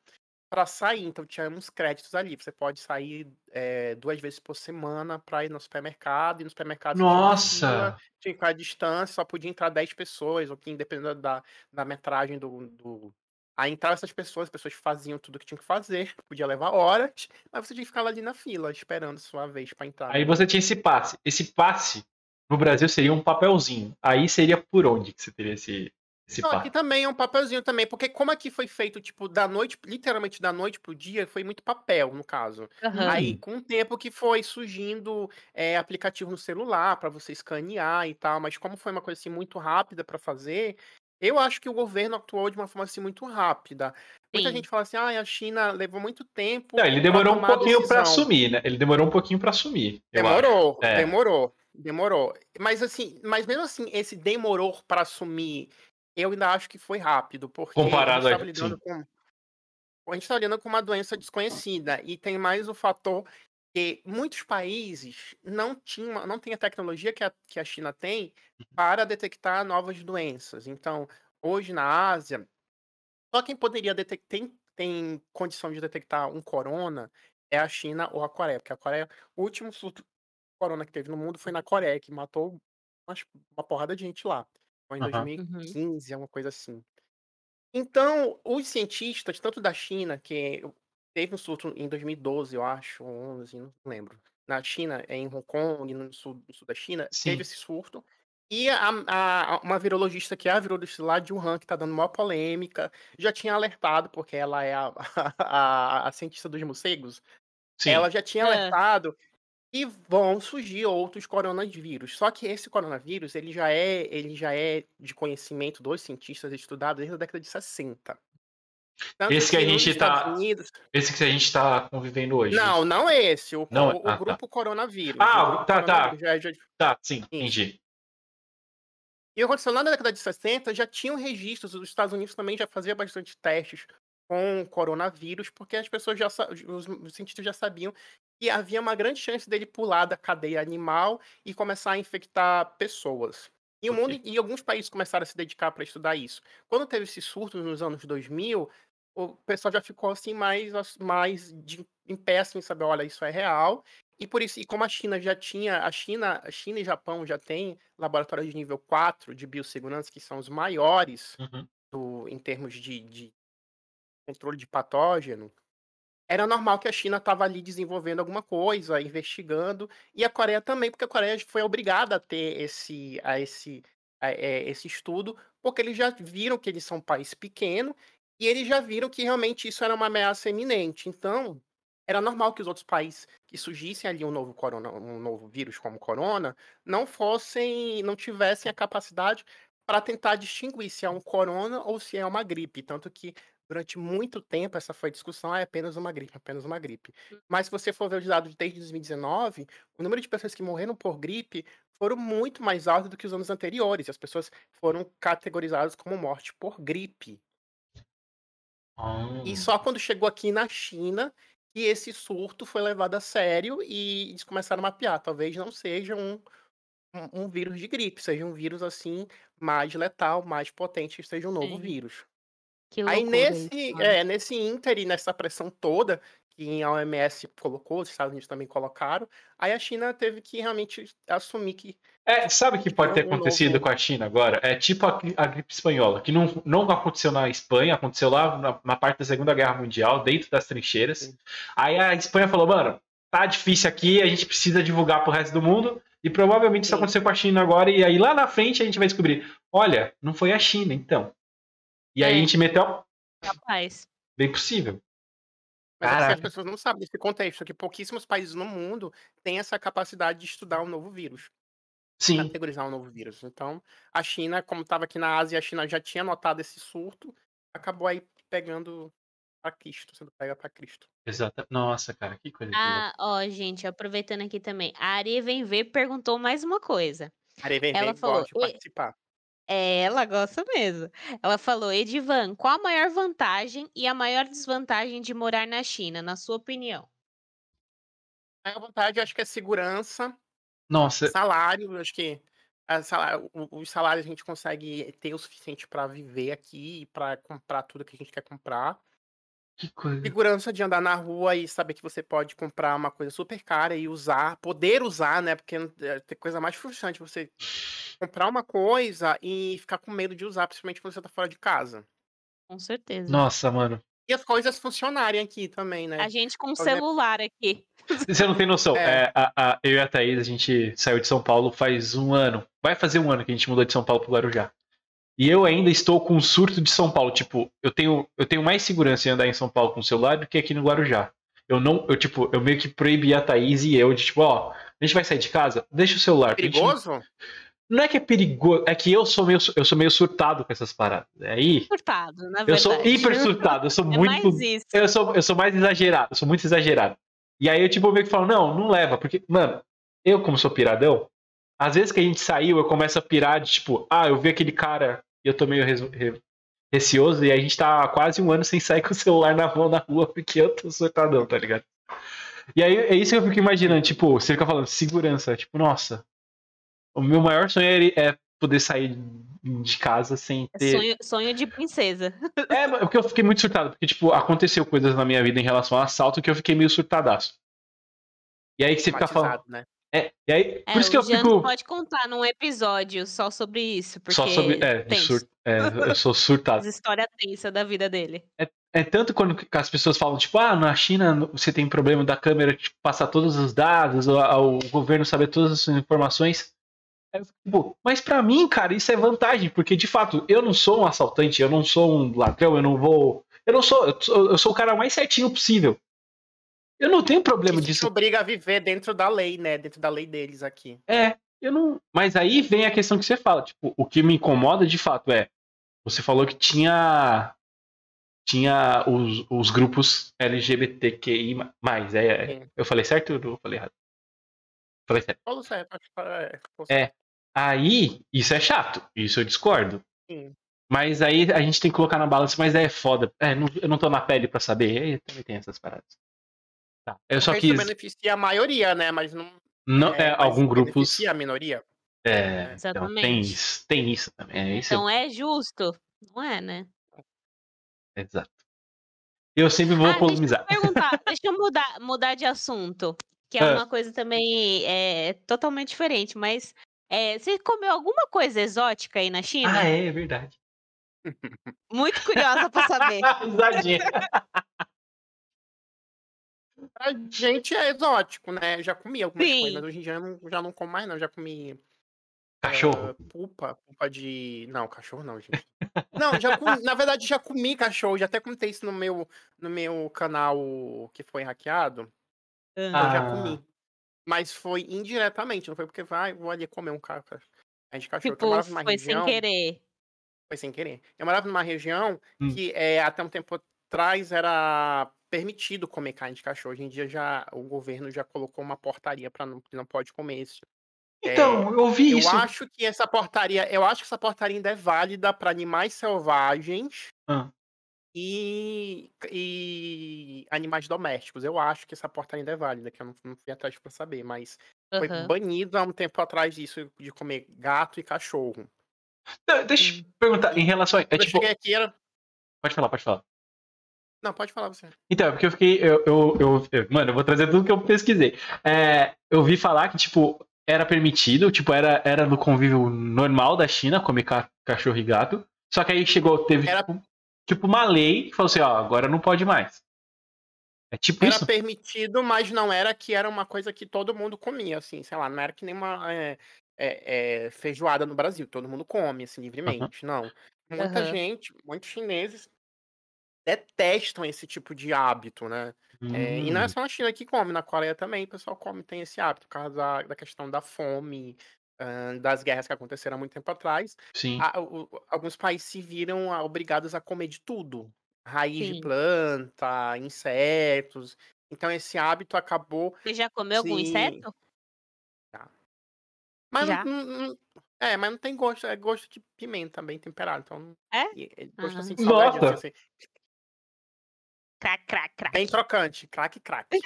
pra sair, então tinha uns créditos ali, você pode sair, eh, 2 vezes por semana pra ir no supermercado, e no supermercado Nossa! tinha que ficar à distância, só podia entrar 10 pessoas, ou que dependendo da da metragem do do aí entravam essas pessoas, as pessoas faziam tudo que tinham que fazer, podia levar horas, mas você tinha que ficar ali na fila, esperando sua vez pra entrar. Aí você tinha esse passe. Esse passe, no Brasil, seria um papelzinho. Aí seria por onde que você teria esse esse Não, aqui também é um papelzinho também, porque como aqui foi feito, tipo, da noite literalmente da noite para o dia, foi muito papel, no caso. Aham. Aí, com o tempo que foi surgindo, eh, aplicativo no celular pra você escanear e tal, mas como foi uma coisa, assim, muito rápida pra fazer, eu acho que o governo atuou de uma forma, assim, muito rápida. Muita Sim. gente fala assim: "Ai, a China levou muito tempo Não, ele demorou um pouquinho pra decisão". assumir, né. Ele demorou um pouquinho pra assumir. Demorou, É. demorou, demorou. Mas assim mas mesmo assim, esse demorou pra assumir, eu ainda acho que foi rápido, porque a gente Comparado a estava lidando sim. com a gente estava lidando com uma doença desconhecida, e tem mais o fator que muitos países não tinham não têm a tecnologia que a que a China tem para detectar novas doenças. Então, hoje na Ásia, só quem poderia detec tem tem condição de detectar um corona é a China ou a Coreia, porque a Coreia o último surto corona que teve no mundo foi na Coreia, que matou uma porrada de gente lá. Foi em. Uhum. 2015, alguma coisa assim. Então, os cientistas, tanto da China, que teve um surto em 2012, eu acho, ou 11, não lembro. Na China, em Hong Kong, no sul no sul da China, teve Sim. esse surto, E a, a- uma virologista que é a virologista lá de Wuhan, que tá dando maior polêmica, já tinha alertado, porque ela é a, a, a cientista dos morcegos, Sim. ela já tinha É. alertado que vão surgir outros coronavírus. Só que esse coronavírus, ele já é, ele já é de conhecimento dos cientistas estudado desde a década de 60. Tanto Esse que a gente tá- Estados Unidos- Esse que a gente tá convivendo hoje. Não, não é esse, o, Não, o- o ah, tá. grupo coronavírus. Ah, o grupo tá, tá. coronavírus já é- já- Tá, sim, entendi. E aconteceu lá na década de 60, já tinham registros, os Estados Unidos também já fazia bastante testes com coronavírus, porque as pessoas já, os cientistas já sabiam que havia uma grande chance dele pular da cadeia animal e começar a infectar pessoas. E, o mundo, e alguns países começaram a se dedicar para estudar isso. Quando teve esse surto nos anos 2000, o pessoal já ficou assim mais, mais de, em pé, assim, saber, olha, isso é real. E por isso, e como a China já tinha, a China, a China e Japão já têm laboratórios de nível 4 de biossegurança, que são os maiores Uhum. do, em termos de, de controle de patógeno, era normal que a China estava ali desenvolvendo alguma coisa, investigando, e a Coreia também, porque a Coreia foi obrigada a ter esse, a esse, a- é, esse estudo, porque eles já viram que eles são um país pequeno e eles já viram que realmente isso era uma ameaça iminente. Então, era normal que os outros países que surgissem ali um novo corona, um novo vírus como corona, não fossem, não tivessem a capacidade para tentar distinguir se é um corona ou se é uma gripe, tanto que durante muito tempo essa foi a discussão, ah, é apenas uma gripe, apenas uma gripe. Mas se você for ver os dados desde 2019, o número de pessoas que morreram por gripe foram muito mais altos do que os anos anteriores. As pessoas foram categorizadas como morte por gripe. Ah, E só quando chegou aqui na China que esse surto foi levado a sério e eles começaram a mapear. Talvez não seja um, um, um vírus de gripe, seja um vírus assim mais letal, mais potente, seja um novo Sim. vírus. Que Aí loucura nesse, isso, é, nesse ínter e nessa pressão toda que a OMS colocou, os Estados Unidos também colocaram, aí a China teve que realmente assumir que É, sabe o que pode ter Um acontecido novo- com a China agora? É tipo a, a gripe espanhola, que não, não aconteceu na Espanha, aconteceu lá na, na parte da Segunda Guerra Mundial, dentro das trincheiras. Sim. Aí a Espanha falou, mano, tá difícil aqui, a gente precisa divulgar pro resto do mundo, e provavelmente isso Sim. aconteceu com a China agora, e aí lá na frente a gente vai descobrir, olha, não foi a China, então. E aí É. a gente meteu, Rapaz. bem possível. Mas porque as pessoas não sabem desse contexto, que pouquíssimos países no mundo têm essa capacidade de estudar um novo vírus, Sim, categorizar um novo vírus. Então, a China, como estava aqui na Ásia, a China já tinha notado esse surto, acabou aí pegando para Cristo, sendo pega para Cristo. exato. Nossa, cara, que coisa. Ah, ó, gente, aproveitando aqui também. A Ari Vem Ver perguntou mais uma coisa. Aí vem, Ela vem, falou, gosta de "Oi, participar. É, ela gosta mesmo. Ela falou, Edivan, qual a maior vantagem e a maior desvantagem de morar na China, na sua opinião? A vontade, acho que é segurança, Nossa, salário, acho que a sala- o- os salários a gente consegue ter o suficiente para viver aqui e para comprar tudo que a gente quer comprar. Que coisa. Segurança de andar na rua e saber que você pode comprar uma coisa super cara e usar, poder usar, né? Porque é, tem coisa mais frustrante você comprar uma coisa e ficar com medo de usar, principalmente quando você tá fora de casa. Com certeza. Nossa, mano. E as coisas funcionarem aqui também, né? A gente com exemplo- celular aqui. Você não tem noção. É. É, a- a- eu e a Thaís, a gente saiu de São Paulo faz um ano. Vai fazer um ano que a gente mudou de São Paulo pro Guarujá. E eu ainda estou com um surto de São Paulo. Tipo, eu tenho, eu tenho mais segurança em andar em São Paulo com o celular do que aqui no Guarujá. Eu não, eu tipo, eu meio que proibi a Thaís e eu de tipo, ó, a gente vai sair de casa, deixa o celular. pra gente não- Perigoso? Não é que é perigoso, é que eu sou meio, eu sou meio surtado com essas paradas. Aí, Surtado, na eu verdade. sou hiper surtado, eu sou É muito mais isso. eu sou, eu sou mais exagerado, eu sou muito exagerado. E aí eu, tipo, meio que falo, não, não leva, porque, mano, eu, como sou piradão, às vezes que a gente saiu, eu começo a pirar de, tipo, ah, eu vi aquele cara eu tô meio receoso, e a gente tá há quase um ano sem sair com o celular na mão na rua, porque eu tô surtadão, tá ligado? E aí é isso que eu fico imaginando, tipo, você fica falando, segurança, tipo, nossa, o meu maior sonho é, é poder sair de casa sem É ter. sonho, sonho de princesa. É, porque eu fiquei muito surtado, porque, tipo, aconteceu coisas na minha vida em relação a assalto que eu fiquei meio surtadaço. E aí que você fica falando. Né? É, e aí, É, por isso que eu Jean fico. pode contar num episódio só sobre isso, porque Só sobre. É, sur... é, eu sou surtado. as histórias tensas da vida dele. É tanto quando as pessoas falam, tipo, ah, na China você tem problema da câmera tipo, passar todos os dados, o, o governo saber todas as informações. É, tipo, mas pra mim, cara, isso é vantagem, porque de fato, eu não sou um assaltante, eu não sou um ladrão, eu não vou. Eu não sou. Eu sou, eu sou o cara mais certinho possível. Eu não tenho problema Isso te disso. obriga a viver dentro da lei, né? Dentro da lei deles aqui. É, eu não. Mas aí vem a questão que você fala. Tipo, o que me incomoda de fato é. Você falou que tinha. Tinha os, os grupos LGBTQI. É, é, Sim. eu falei certo ou eu falei errado? Falei certo. Falou certo, acho que é, É. Aí, isso é chato. Isso eu discordo. sim. Mas aí a gente tem que colocar na balança, mas é foda. É, não- eu não tô na pele pra saber. Aí também tem essas paradas. Tá. Eu só quis. Isso beneficia a maioria, né? Mas não. Não, é, algum grupos. beneficia a minoria. É, então, Exatamente. tem isso, tem isso também. É isso. Então é justo? Não é, né? Exato. Eu sempre vou Ah, deixa eu polemizar. perguntar, deixa eu mudar, mudar de assunto, que é Ah. uma coisa também é, totalmente diferente, mas é, você comeu alguma coisa exótica aí na China? Ah, é, é verdade. Muito curiosa pra saber. Pra gente é exótico, né? Eu já comi algumas Sim. coisas, mas hoje em dia eu não, já não como mais, não. Já comi Cachorro. pulpa, pulpa de. Não, cachorro não, gente. Não, já comi, na verdade já comi cachorro, já até comentei isso no meu, no meu canal que foi hackeado. Eu Ah, já Ah. comi. Mas foi indiretamente, não foi porque vai, vou ali comer um ca- ca- a gente cachorro. que eu tipo, morava numa foi região. sem querer. Foi sem querer. Eu morava numa região Hum. que é, até um tempo atrás era permitido comer carne de cachorro. Hoje em dia já o governo já colocou uma portaria para não que não pode comer isso. Então, eu ouvi Eu isso. acho que essa portaria, eu acho que essa portaria ainda é válida para animais selvagens Ah. e, e animais domésticos. Eu acho que essa portaria ainda é válida, que eu não, não fui atrás para saber, mas foi Aham. banido há um tempo atrás isso de comer gato e cachorro. Não, Deixa eu perguntar, em relação a. É eu tipo. aqui era. Pode falar, pode falar. Não, pode falar você. Então, é porque eu fiquei. Eu, eu, eu- eu- mano, eu vou trazer tudo que eu pesquisei. É, eu vi falar que, tipo, era permitido, tipo, era, era no convívio normal da China comer ca- cachorro e gato. Só que aí chegou, teve Era- tipo, tipo uma lei que falou assim, ó, agora não pode mais. É tipo Era isso? permitido, mas não era que era uma coisa que todo mundo comia, assim, sei lá, não era que nem uma é, é, é, feijoada no Brasil, todo mundo come, assim, livremente, não. Muita Aham. gente, muitos chineses detestam esse tipo de hábito, né? É, e não é Hum, só na China que come, na Coreia também o pessoal come, tem esse hábito, por causa da, da questão da fome, ahn, das guerras que aconteceram há muito tempo atrás. sim. a- o- alguns países se viram ah, obrigados a comer de tudo. Raiz de Sim. planta, insetos. Então esse hábito acabou. Você já comeu algum Sim. inseto? Mas Já? não, é, mas não tem gosto, é gosto de pimenta bem temperado. Então, É? é gosto Ah. assim de salgadinho, Nossa! assim, Crac, crac, crac. bem crocante, craque, craque.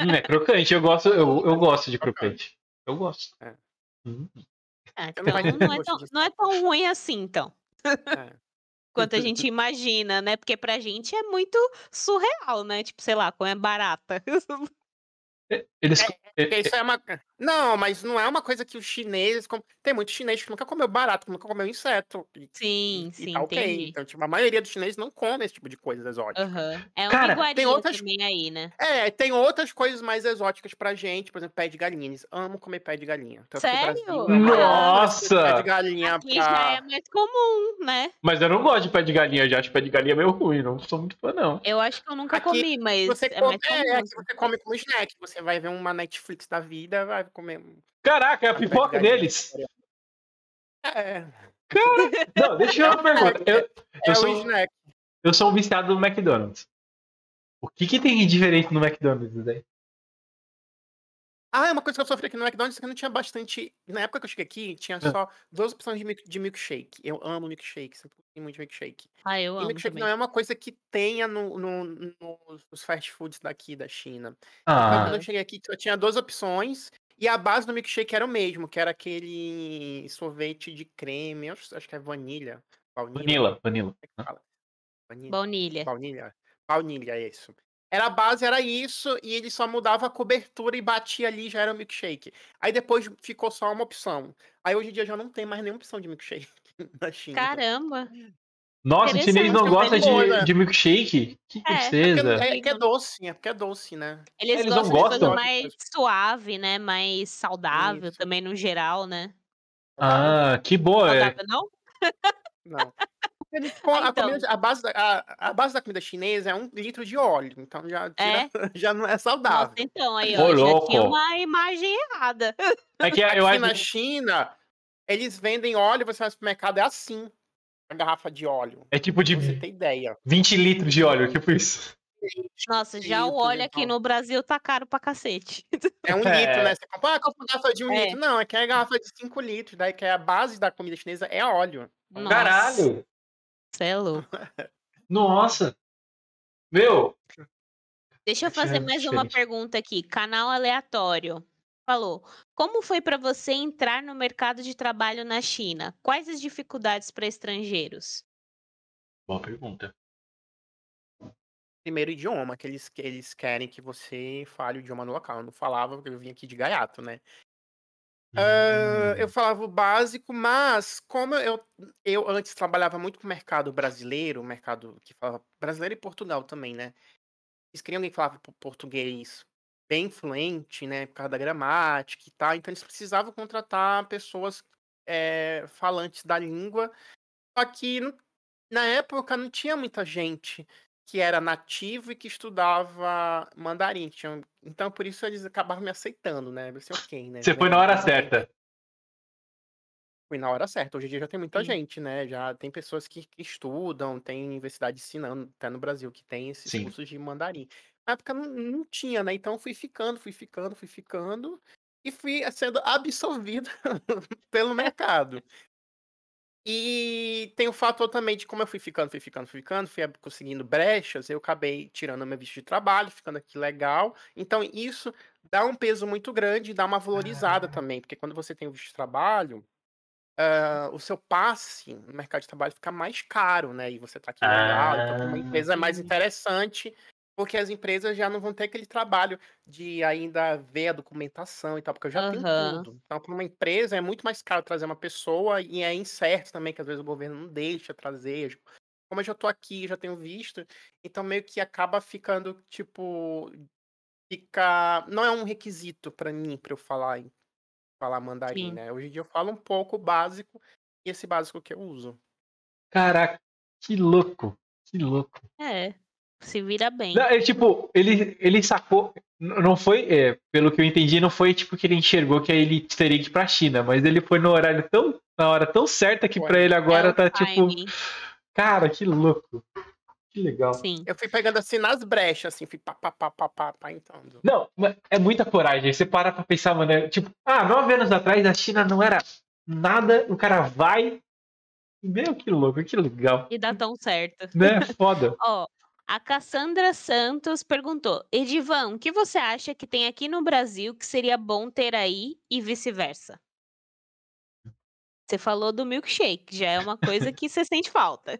Hum, é crocante, eu gosto, eu, eu gosto de crocante. Eu gosto. É. Hum. Ah, então não não é, tão, não é tão ruim assim, então. É. Quanto a gente imagina, né? Porque pra gente é muito surreal, né? Tipo, sei lá, como é barata. Eles, Porque isso é uma. Não, mas não é uma coisa que os chineses. com- Tem muito chinês que nunca comeu barato, que nunca comeu inseto. E, Sim, e sim, tá ok. entendi. Então, tipo, a maioria dos chineses não come esse tipo de coisa exótica. Aham. É uma Cara, iguaria tem outras- também aí, né? É, tem outras coisas mais exóticas pra gente, por exemplo, pé de galinha. Eles amam comer pé de galinha. Tanto que o Sério? Brasil é Nossa! Pé de galinha Aqui já pra... é mais comum, né? Mas eu não gosto de pé de galinha, eu já acho pé de galinha meio ruim, não sou muito fã, não. Eu acho que eu nunca Aqui comi, mas Você é come, mais comum. é, aqui você come como snack. Você vai ver uma Netflix da vida, vai comer. um Caraca, é a pipoca deles. É, Não, deixa eu uma pergunta. Eu, é eu o sou, snack. eu sou um viciado no McDonald's. O que, que tem de diferente no McDonald's daí? Ah, é uma coisa que eu sofri aqui no McDonald's que não tinha bastante. Na época que eu cheguei aqui, tinha Ah. só duas opções de, milk- de milkshake. Eu amo milkshake, sempre gostei muito de milkshake. Ah, eu E amo milkshake também. não é uma coisa que tenha no, no- no- nos fast foods daqui da China. Então, Ah, quando eu cheguei aqui, eu tinha duas opções. E a base do milkshake era o mesmo, que era aquele sorvete de creme, eu acho, acho que é vanilha. Baunilha. vanilla, vanilla. É que fala? Vanilha. Baunilha. Baunilha. Baunilha, é isso. Era a base, era isso, e ele só mudava a cobertura e batia ali, já era o milkshake. Aí depois ficou só uma opção. Aí hoje em dia já não tem mais nenhuma opção de milkshake na China. Caramba. Nossa, o chinês não gosta de, de milkshake? Que É, Porque tristeza. é, é é doce, é porque é doce, né? Eles, Eles não gostam de coisa gostam? mais suave, né? Mais saudável Isso. também no geral, né? Ah, que boa. É. Saudável, não? Não. Eles com- a, Então. comida- a base da, a, a base da comida chinesa é um litro de óleo, então já, tira- já não é Nossa, saudável. então, aí, Ô, ó, já louco. tinha uma imagem errada. É que eu Aqui acho. na China, eles vendem óleo, você vai no supermercado, é assim, a garrafa de óleo. É tipo de você ter ideia. 20 litros de óleo, tipo isso. Nossa, já o óleo aqui então. no Brasil tá caro pra cacete. É um É. litro, né? Você compra, ah, uma garrafa de um É. litro. Não, é que é garrafa de 5 litros, daí que é a base da comida chinesa é óleo. Nossa, Caralho! Cê é louco. Nossa! Meu! Deixa eu fazer Achando mais uma pergunta aqui. Canal aleatório. Falou. Como foi pra você entrar no mercado de trabalho na China? Quais as dificuldades para estrangeiros? Boa pergunta. Primeiro idioma, que eles, que eles querem que você fale o idioma no local. Eu não falava, porque eu vim aqui de gaiato, né? Ah, eu Hum. falava o básico, mas como eu, eu antes trabalhava muito com o mercado brasileiro, mercado que falava brasileiro e Portugal também, né? Eles queriam alguém que falava po- português bem fluente, né? Por causa da gramática e tal. Então eles precisavam contratar pessoas eh, falantes da língua. Só que na época não tinha muita gente que era nativo e que estudava mandarim. Então por isso eles acabavam me aceitando, né? Eu disse, ok, né? Você foi na hora certa. Fui na hora certa. Hoje em dia já tem muita Sim. gente, né? Já tem pessoas que, que estudam, tem universidade ensinando, até no Brasil, que tem esses Sim. cursos de mandarim. Na época não, não tinha, né? Então fui ficando, fui ficando, fui ficando e fui sendo absorvido pelo mercado. E tem o fator também de como eu fui ficando, fui ficando, fui ficando, fui conseguindo brechas, eu acabei tirando meu visto de trabalho, ficando aqui legal. Então isso dá um peso muito grande e dá uma valorizada Ah. também, porque quando você tem o visto de trabalho, ah, o seu passe no mercado de trabalho fica mais caro, né? E você tá aqui legal, então para uma Ah. empresa é mais interessante, porque as empresas já não vão ter aquele trabalho de ainda ver a documentação e tal, porque eu já tenho Aham. tudo. Então, para uma empresa é muito mais caro trazer uma pessoa e é incerto também, que às vezes o governo não deixa trazer. Como eu já tô aqui, já tenho visto, então meio que acaba ficando, tipo, fica. Não é um requisito para mim, para eu falar, em- falar mandarim, Sim. né? Hoje em dia eu falo um pouco básico e esse básico que eu uso. Caraca, que louco. Que louco. É, se vira bem. Não, é tipo, ele, ele sacou. Não foi, é, pelo que eu entendi, não foi tipo que ele enxergou que aí ele teria que ir pra China, mas ele foi no horário tão. Na hora tão certa que pra ele agora é tá tipo. timing. Cara, que louco. Que legal. Sim. Eu fui pegando assim nas brechas, assim, fui pá, pá, pá, pá, pá, pá, entrando. Não, é muita coragem. Você para pra pensar, mano. é tipo, ah, nove anos atrás a China não era nada, o cara vai. Meu, que louco, que legal. E dá tão certo. Né? Foda. Ó, a Cassandra Santos perguntou: Edivan, o que você acha que tem aqui no Brasil que seria bom ter aí e vice-versa? Você falou do milkshake, já é uma coisa que você sente falta.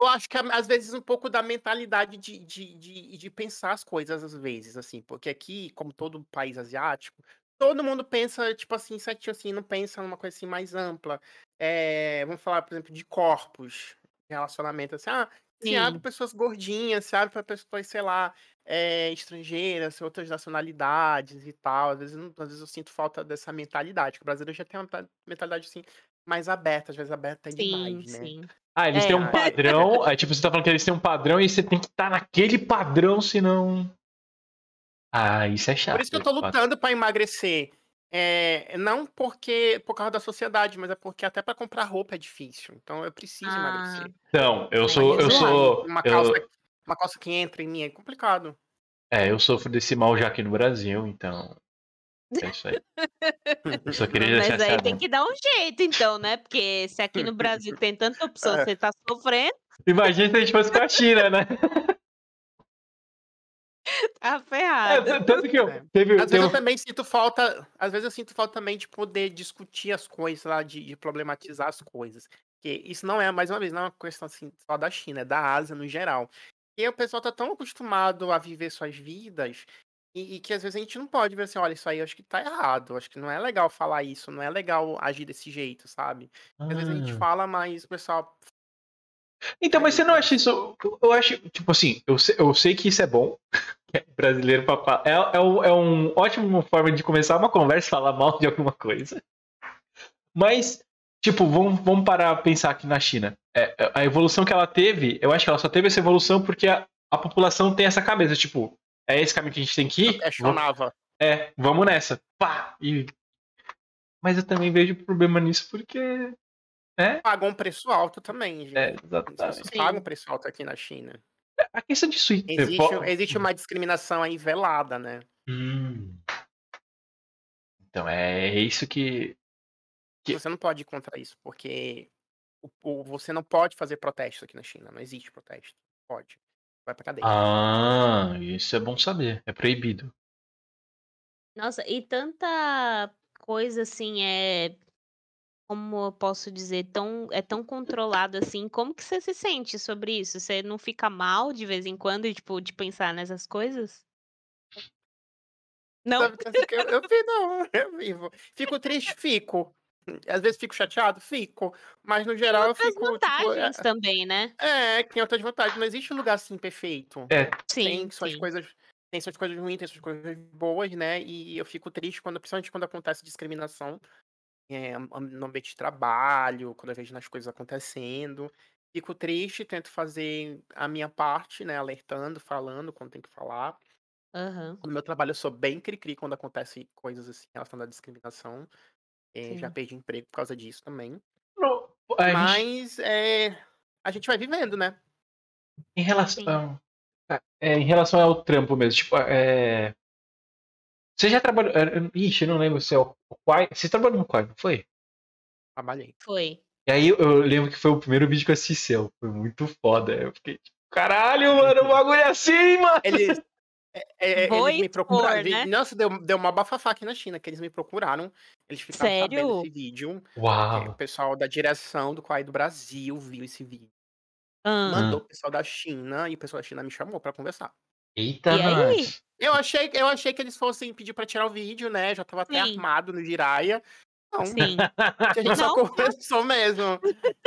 Eu acho que às vezes um pouco da mentalidade de, de, de, de pensar as coisas, às vezes, assim, porque aqui, como todo país asiático, todo mundo pensa, tipo assim, certinho assim, não pensa numa coisa assim mais ampla. É, vamos falar, por exemplo, de corpos, relacionamento, assim, ah, se abre Sim. pessoas gordinhas, se abre para pessoas, sei lá, é, estrangeiras, outras nacionalidades e tal. Às vezes, às vezes eu sinto falta dessa mentalidade, que o brasileiro já tem uma ta- mentalidade assim, mais aberta, às vezes aberta Sim, demais, né? sim. Ah, eles É. têm um padrão. Aí, tipo, você tá falando que eles têm um padrão e você tem que estar naquele padrão, senão. Ah, isso é chato. Por isso que eu tô lutando pra emagrecer. É, não porque por causa da sociedade, mas é porque até pra comprar roupa é difícil. Então eu preciso Ah, emagrecer. Então, eu Aí sou. Eu sou. Uma eu- calça, uma calça que entra em mim é complicado. É, eu sofro desse mal já aqui no Brasil, então. É isso aí. Eu só queria Mas aí tem que dar um jeito, então, né? Porque se aqui no Brasil tem tanta opção, É. você tá sofrendo, Imagina se a gente fosse pra China, né? tá É, ferrado. t- tanto que eu. É. Teve, Às teve vezes um- eu também sinto falta. Às vezes eu sinto falta também de poder discutir as coisas lá, de, de problematizar as coisas. Porque isso não é, mais uma vez, não é uma questão assim, só da China, é da Ásia no geral. E o pessoal tá tão acostumado a viver suas vidas e, e que às vezes a gente não pode ver assim, olha, isso aí eu acho que tá errado. eu Acho que não é legal falar isso, não é legal agir desse jeito, sabe? Às vezes a gente Ah. fala, mas o pessoal. Então, mas você não acha isso. Eu acho, tipo assim, eu sei, eu sei que isso é bom, brasileiro papá. É, é, um, é um ótimo forma de começar uma conversa falar mal de alguma coisa. Mas, tipo, vamos, vamos parar a pensar aqui na China. É, a evolução que ela teve, eu acho que ela só teve essa evolução porque a, a população tem essa cabeça, tipo, é esse caminho que a gente tem que ir? Questionava. É, vamos nessa. Pá! E... Mas eu também vejo problema nisso porque. É, Pagam um preço alto também, gente. é As exatamente. pessoas pagam um preço alto aqui na China. A questão disso. Existe, existe uma discriminação aí velada, né? Hum. Então é isso que. Que- Você não pode ir contra isso, porque o- o- você não pode fazer protesto aqui na China. Não existe protesto. Pode. Vai pra cadeia. Ah, isso é bom saber. É proibido. Nossa, e tanta coisa assim é. Como eu posso dizer, tão, é tão controlado assim. Como que você se sente sobre isso? Você não fica mal de vez em quando, tipo, de pensar nessas coisas? Não? Assim, que eu, eu vi, não, eu vivo. Fico triste, fico. Às vezes fico chateado, fico. Mas no geral eu Outras fico. Tipo, vantagens também, né? é, é, tem outras vantagens. Não existe um lugar assim perfeito. É, Sim, tem suas sim. coisas. Tem suas coisas ruins, tem suas coisas boas, né? E eu fico triste quando, principalmente quando acontece discriminação é, no ambiente de trabalho, quando eu vejo nas coisas acontecendo. Fico triste, tento fazer a minha parte, né? Alertando, falando quando tem que falar. Aham. No meu trabalho eu sou bem cri-cri quando acontece coisas assim relacionadas à discriminação. Eh, já Sim. perdi emprego por causa disso também. a gente- Mas é, a gente vai vivendo, né? em relação. É, em relação ao trampo mesmo, tipo, é. Você já trabalhou. é, Ixi, eu não lembro se é o o Quai. Você trabalhou no Quai, não foi? Trabalhei. Foi. E aí eu, lembro que foi o primeiro vídeo que eu assisti seu. Foi muito foda. Eu fiquei tipo, caralho, mano, o bagulho é assim, mano. Eles, é, é, Vou eles me procuraram. vi- né? Nossa, deu, deu uma bafafá aqui na China, que eles me procuraram. Eles ficaram sabendo Sério? desse vídeo. que o Uau. pessoal da direção do Quai do Brasil viu esse vídeo. Ah, Mandou o pessoal da China e o pessoal da China me chamou pra conversar. Eita, E aí? Eu achei, eu achei que eles fossem pedir pra tirar o vídeo, né? Já tava até Sim. armado no Jiraya. Não, Sim. a gente só Não. conversou mesmo.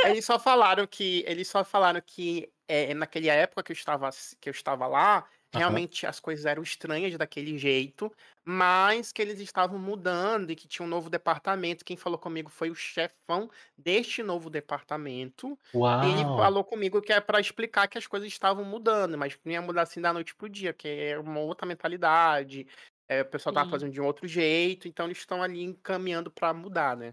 Eles só falaram que eles só falaram que é, naquela época que eu estava que eu estava lá, realmente as coisas eram estranhas daquele jeito, mas que eles estavam mudando e que tinha um novo departamento. Quem falou comigo foi o chefão deste novo departamento. Uau. E ele falou comigo que é para explicar que as coisas estavam mudando, mas que não ia mudar assim da noite pro dia, que é uma outra mentalidade. é, o pessoal tava Sim. fazendo de um outro jeito, então eles estão ali encaminhando para mudar, né?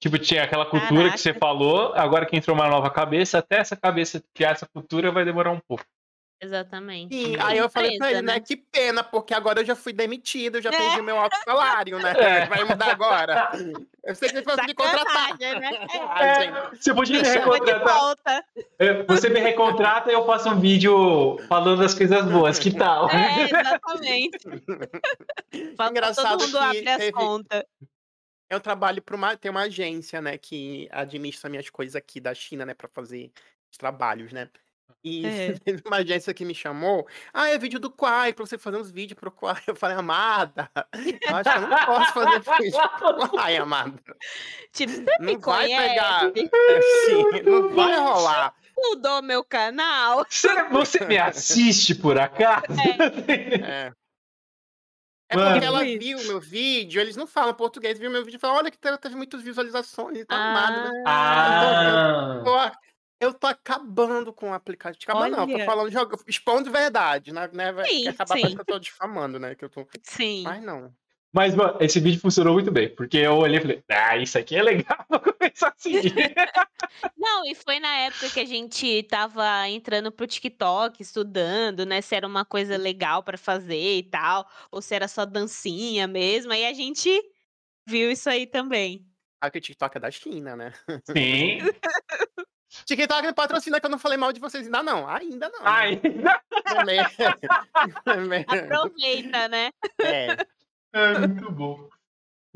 Tipo, tinha aquela cultura que você Caraca. falou, agora que entrou uma nova cabeça, até essa cabeça criar essa cultura vai demorar um pouco. Exatamente. Sim, É aí eu falei pra ele, né? né? Que pena, porque agora eu já fui demitido, já É. perdi meu alto salário, né? É. Vai mudar agora. Eu sei que ele fosse me contratar. Né? Ai, gente. Você podia Me recontratar. É, Você me recontrata e eu faço um vídeo falando das coisas boas. Que tal? É, exatamente. Engraçado todo mundo que abre as teve- contas. Eu trabalho para uma, tem uma agência, né, que administra minhas coisas aqui da China, né, para fazer os trabalhos, né? E É. teve uma agência que me chamou, ah, é vídeo do Quai, pra você fazer uns vídeos pro Quai. Eu falei, amada, eu acho que eu não posso fazer vídeo pro Quai, amada. Tipo, você me Não vai conhece? pegar, assim, não vai rolar. Mudou meu canal? Você, você me assiste por acaso? É. É Mano. porque ela viu o meu vídeo, eles não falam português, viu meu vídeo e falam, olha que teve teve muitas visualizações, tá amada, né? Ah, tô, eu tô acabando com o aplicativo. Acabando não, tô Olha. falando, joga, expondo verdade, né? né Sim, que acabar sim. que eu tô difamando, né? Que eu tô... Sim. Mas não. mas, mano, esse vídeo funcionou muito bem, porque eu olhei e falei, ah, isso aqui é legal, vou começar a seguir. Não, e foi na época que a gente tava entrando pro TikTok, estudando, né? Se era uma coisa legal pra fazer e tal, ou se era só dancinha mesmo. Aí a gente viu isso aí também. Ah, que o TikTok é da China, né? Sim, TikTok me patrocina que eu não falei mal de vocês ainda não. Ainda não. ainda. Aproveita, né? é. É muito bom.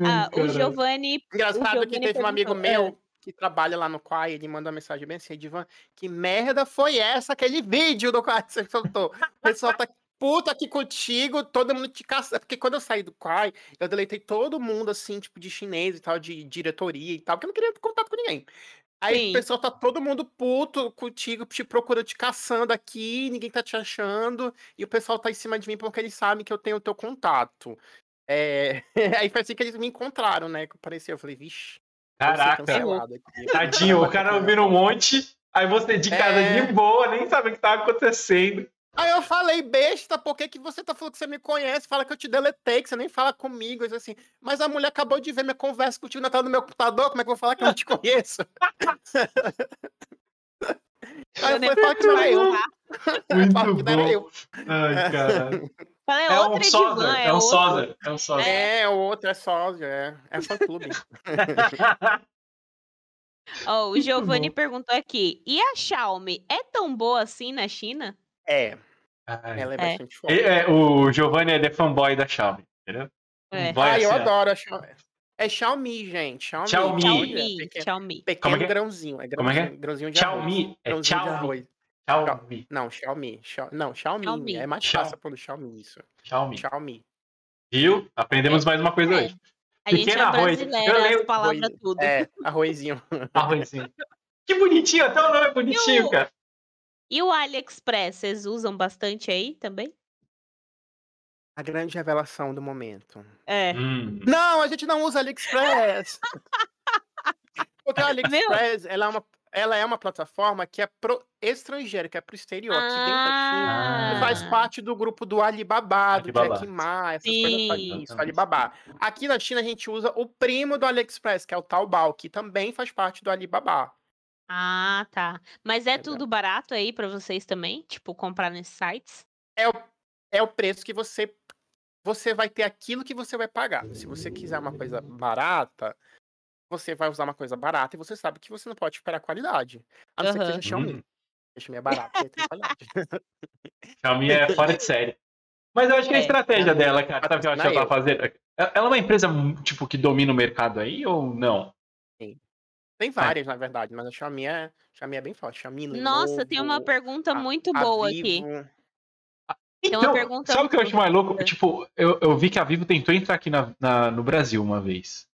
Ah, o. Giovanni. Engraçado que Giovanni teve um amigo meu que trabalha lá no Quai, ele manda uma mensagem bem assim, Divan, que merda foi essa, aquele vídeo do Quai que você soltou? O pessoal tá puto aqui contigo, todo mundo te caça. Porque quando eu saí do Quai, eu deletei todo mundo, assim, tipo, de chinês e tal, de diretoria e tal, porque eu não queria ter contato com ninguém. Aí Sim. o pessoal tá todo mundo puto contigo, te procurando, te caçando aqui, ninguém tá te achando, e o pessoal tá em cima de mim porque eles sabem que eu tenho o teu contato. É, Aí foi assim que eles me encontraram, né? Que apareceu. Eu falei, vixe, Caraca, tadinho, o cara ouvindo um monte, aí você de casa É. de boa, nem sabe o que tá acontecendo. Aí eu falei, besta, por que, que você tá falando que você me conhece? Fala que eu te deletei, que você nem fala comigo. Assim, mas a mulher acabou de ver minha conversa contigo na tela do meu computador, como é que eu vou falar que eu não te conheço? Aí eu falei, fala que não era eu. Fala que não era eu. Ai, cara. É, É um outra sósia, divã, é um sósia, é um sósia. É, o outro é sócio, é. É fã clube. Ó, o Giovanni perguntou aqui: e a Xiaomi é tão boa assim na China? É, Ai. ela é, É. bastante forte. É, o Giovanni é the fanboy da Xiaomi, entendeu? É. Ah, eu assim, adoro a Xiaomi. É Xiaomi, gente. Xiaomi. Xiaomi. Xiaomi, É pequeno, Xiaomi. pequeno Como é que é? grãozinho. É Como é que é? grãozinho, grãozinho de arroz. Xiaomi, é Grãozinho de Xiaomi. arroz. Xiaomi. Não, Xiaomi. Xia- Não, Xiaomi. Xiaomi. É mais fácil pelo Xiaomi isso. Xiaomi. Xiaomi. Viu? Aprendemos mais uma coisa É. hoje. A gente Pequeno é arroz. Eu as lembro- palavras Arroz- tudo. É, arrozinho. Arrozinho. Que bonitinho, até o nome é bonitinho, E o- cara. E o AliExpress, vocês usam bastante aí também? A grande revelação do momento. É. Hum. Não, a gente não usa AliExpress. Porque a AliExpress, ela é, uma, ela é uma plataforma que é pro estrangeiro, que é pro exterior. Aqui dentro da China, Ah. faz parte do grupo do Alibaba, do Alibaba. Jack Ma, essas coisas. faz Sim. Isso, Alibaba. Aqui na China a gente usa o primo do AliExpress, que é o Taobao, que também faz parte do Alibaba. Ah, tá. Mas é Exato. tudo barato aí pra vocês também? Tipo, comprar nesses sites? É o, é o preço que você você vai ter aquilo que você vai pagar. Se você quiser uma coisa barata, você vai usar uma coisa barata e você sabe que você não pode esperar qualidade. A não ser que seja Xiaomi. Hum. A Xiaomi é barato, tem qualidade. Xiaomi é fora de série. Mas eu acho que a É, estratégia Xiaomi dela, cara, sabe o que eu acho que ela tá fazendo? Ela é uma empresa, tipo, que domina o mercado aí ou não? Tem várias, na verdade, mas a Xiaomi é, Xiaomi é bem forte. Xiaomi, Nossa, tem uma pergunta a- muito a boa aqui. Vivo. Tem uma Então, pergunta sabe o que eu acho mais louco? Tipo, eu, eu vi que a Vivo tentou entrar aqui na, na- no Brasil uma vez.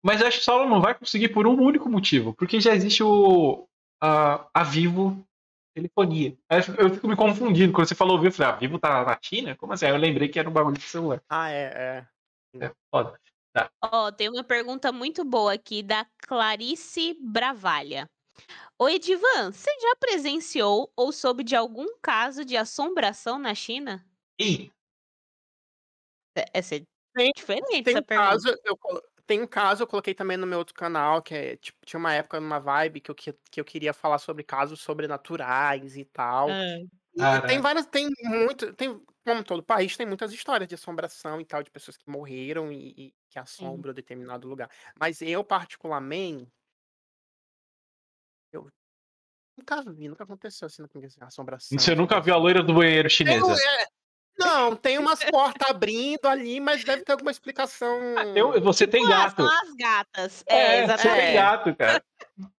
Mas eu acho que só ela não vai conseguir por um único motivo. Porque já existe o, a, a Vivo telefonia. Eu fico, eu fico me confundindo. Quando você falou Vivo, eu falei, a Vivo tá na China? Como assim? Aí eu lembrei que era um bagulho de celular. Ah, é, é. É foda. Ó, tem uma pergunta muito boa aqui da Clarice Bravalha. Oi, Edivan, você já presenciou ou soube de algum caso de assombração na China? É- Essa é Tem- diferente Tem essa um pergunta. caso, eu, tem um caso, eu coloquei também no meu outro canal, que é, tipo, tinha uma época numa vibe que eu, que, que eu queria falar sobre casos sobrenaturais e tal. Ah, E tem várias, tem muito, tem, como todo país, tem muitas histórias de assombração e tal, de pessoas que morreram e, e que assombram determinado lugar. Mas eu, particularmente, eu nunca vi, nunca aconteceu assim, vi assombração. você nunca viu a loira do banheiro chinesa? um- é, não, tem umas portas abrindo ali, mas deve ter alguma explicação. Eu- você tem ah, gato. são as gatas. É, É, você tem gato, cara.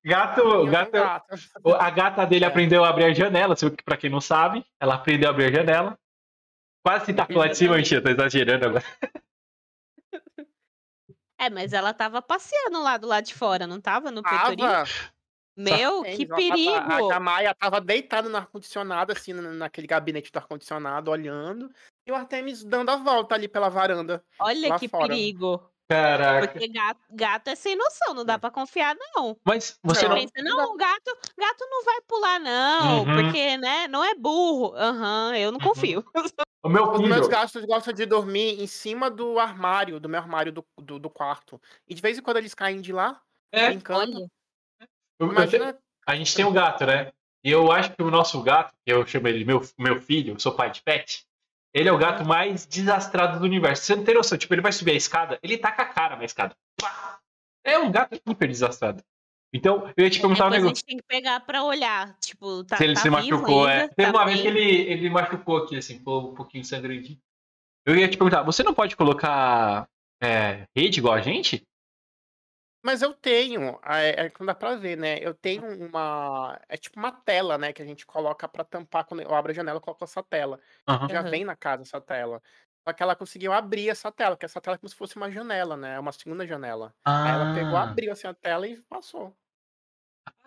Gato, Eu tenho gato, gato. a gata dele É. aprendeu a abrir a janela, pra quem não sabe, ela aprendeu a abrir a janela. Quase se tacou lá de cima, mentira, tô exagerando agora. É, mas ela tava passeando lá do lado de fora, não tava no peitoril? Tava, Meu, que perigo! A, a Maia tava deitada no ar-condicionado, assim, na- naquele gabinete do ar-condicionado, olhando. E o Artemis dando a volta ali pela varanda. Olha que fora. perigo. Caraca. Porque gato, gato é sem noção, não dá pra confiar, não. Mas você não. pensa, não, o gato, gato não vai pular, não, Uhum. porque, né, não é burro. Aham, eu não Uhum. confio. O meu Os meus filho. gastos gostam de dormir em cima do armário, do meu armário do, do, do quarto. E de vez em quando eles caem de lá, É, brincando. Eu te- Imagina. a gente tem um gato, né? E eu acho que o nosso gato, que eu chamo ele meu, meu filho, eu sou pai de pet, ele é o gato mais desastrado do universo. Você não tem noção, tipo, ele vai subir a escada, ele taca a cara na escada. Pá! É um gato hiper desastrado. Então, eu ia te perguntar um depois a negócio. gente tem que pegar pra olhar, tipo, tá, se ele tá se machucou, ainda, é. Teve tá uma vez que bem? ele, ele machucou aqui, assim, ficou um pouquinho sangradinho. Eu ia te perguntar, você não pode colocar é, rede igual a gente? Mas eu tenho, é, é que não dá pra ver, né? Eu tenho uma. É tipo uma tela, né? Que a gente coloca pra tampar. Quando eu abro a janela, eu coloco essa tela. Aham. Já vem na casa essa tela. Só que ela conseguiu abrir essa tela, porque essa tela é como se fosse uma janela, né? É uma segunda janela. Aí ela pegou, Ah, abriu assim a tela e passou.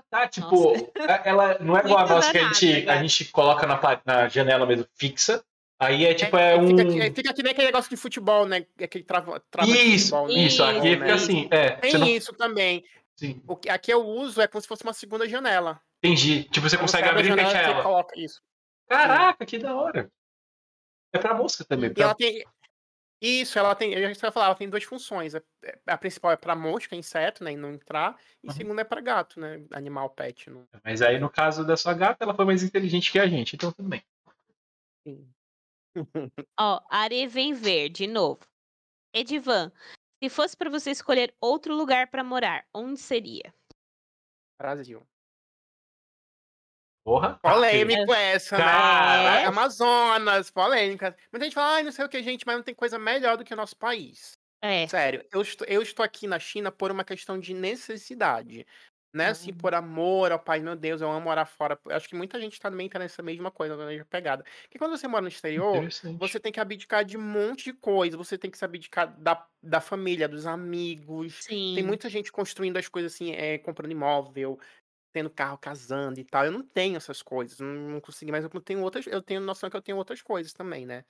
tá. Tipo, a- ela não é igual a nossa que a gente, a né? gente coloca na, na janela mesmo fixa. Aí é tipo, é, É, um. fica, que- fica que nem aquele negócio de futebol, né? Aquele trava, trava de Isso, futebol, né? isso. Aqui Isso, fica assim. É, Tem não. isso também. Sim, O que aqui eu uso é como se fosse uma segunda janela. entendi. Tipo, você Quando consegue abrir e janela, fechar ela. coloca isso. Caraca, que da hora. É pra mosca também. Pra... ela tem. Isso, ela tem. Eu já ia falar, ela tem duas funções. A, a principal é pra mosca, inseto, né? E não entrar. E Uhum. segunda é pra gato, né? Animal pet. Não... Mas aí, no caso da sua gata, ela foi mais inteligente que a gente, então tudo bem. Sim. Ó, Areven Ver, de novo. Edivan, se fosse pra você escolher outro lugar pra morar, onde seria? Brasil. Porra. Polêmico essa, Cara, né? é. Amazonas, polêmica. Muita gente fala, ai, não sei o que, gente, mas não tem coisa melhor do que o nosso país. É. Sério, eu estou, eu estou aqui na China por uma questão de necessidade. Não é assim, Uhum. por amor ao país, meu Deus, eu amo morar fora. Acho que muita gente também tá nessa mesma coisa, na mesma pegada. Porque quando você mora no exterior, você tem que abdicar de um monte de coisa. Você tem que se abdicar da, da família, dos amigos. Sim. Tem muita gente construindo as coisas assim, é, comprando imóvel, tendo carro, casando e tal. Eu não tenho essas coisas, não, não consegui, mas eu tenho outras, eu tenho noção que eu tenho outras coisas também, né?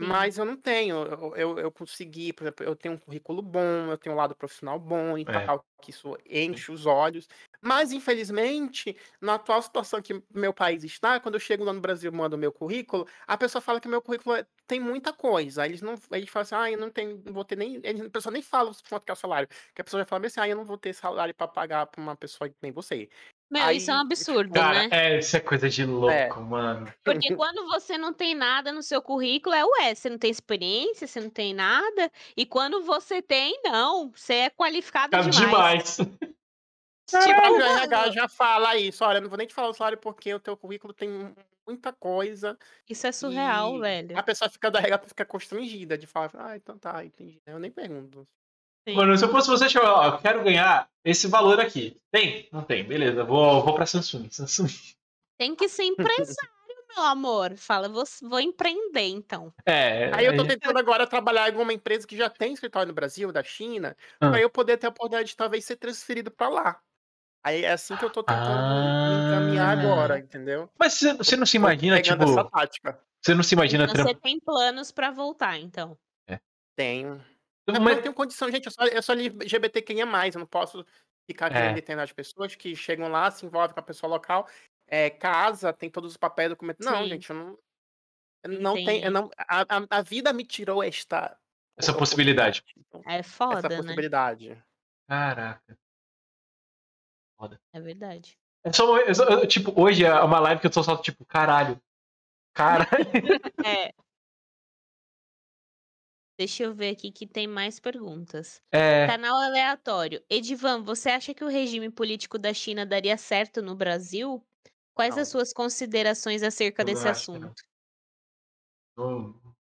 Sim. Mas eu não tenho, eu, eu, eu consegui, por exemplo, eu tenho um currículo bom, eu tenho um lado profissional bom e É. tal, que isso enche os olhos. Mas, infelizmente, na atual situação que meu país está, quando eu chego lá no Brasil e mando o meu currículo, a pessoa fala que meu currículo é- tem muita coisa. Eles não, eles falam assim, ah, eu não tenho, não vou ter nem, eles, a pessoa nem fala quanto que é o salário. Que a pessoa já fala assim, ah, eu não vou ter salário para pagar para uma pessoa que nem você. Meu, isso é um Aí- absurdo, Cara, né? é, isso é coisa de louco, É. mano. Porque quando você não tem nada no seu currículo, é ué, você não tem experiência, você não tem nada. E quando você tem, não, você é qualificado Tá demais. demais. O Tipo, próprio RH já fala isso, olha, eu não vou nem te falar o salário porque o teu currículo tem muita coisa. isso é surreal, e velho. A pessoa fica da RH fica constrangida de falar, ah, então tá, entendi. Eu nem pergunto. Sim. Mano, se eu fosse você, tipo, ó, eu quero ganhar esse valor aqui. Tem? Não tem. Beleza, vou, vou pra Samsung. Samsung. Tem que ser empresário, meu amor. Fala, vou, vou empreender, então. É. Aí eu tô aí- tentando agora trabalhar em alguma empresa que já tem escritório no Brasil, da China, Ah. pra eu poder ter a oportunidade de talvez ser transferido pra lá. Aí é assim que eu tô tentando me encaminhar Ah. agora, entendeu? Mas você, você não se imagina, tipo. essa tática. Você não se imagina. Você tem planos pra voltar, então. Tenho. É porque eu Mas- não tenho condição, gente. Eu sou, eu sou LGBTQIA+, eu não posso ficar É. querendo determinadas pessoas que chegam lá, se envolvem com a pessoa local, é, casa, tem todos os papéis, documentos. Não, Sim. gente, eu não. Eu não tem, eu não, a, a, a vida me tirou esta Essa possibilidade. Então, É essa foda, né? possibilidade. Caraca. É verdade. É só, eu só- eu, tipo, hoje é uma live que eu tô só, tipo, caralho. Caralho. É. Deixa eu ver aqui que tem mais perguntas. É. Canal aleatório. Edivan, você acha que o regime político da China daria certo no Brasil? Quais Não. as suas considerações acerca Eu desse assunto?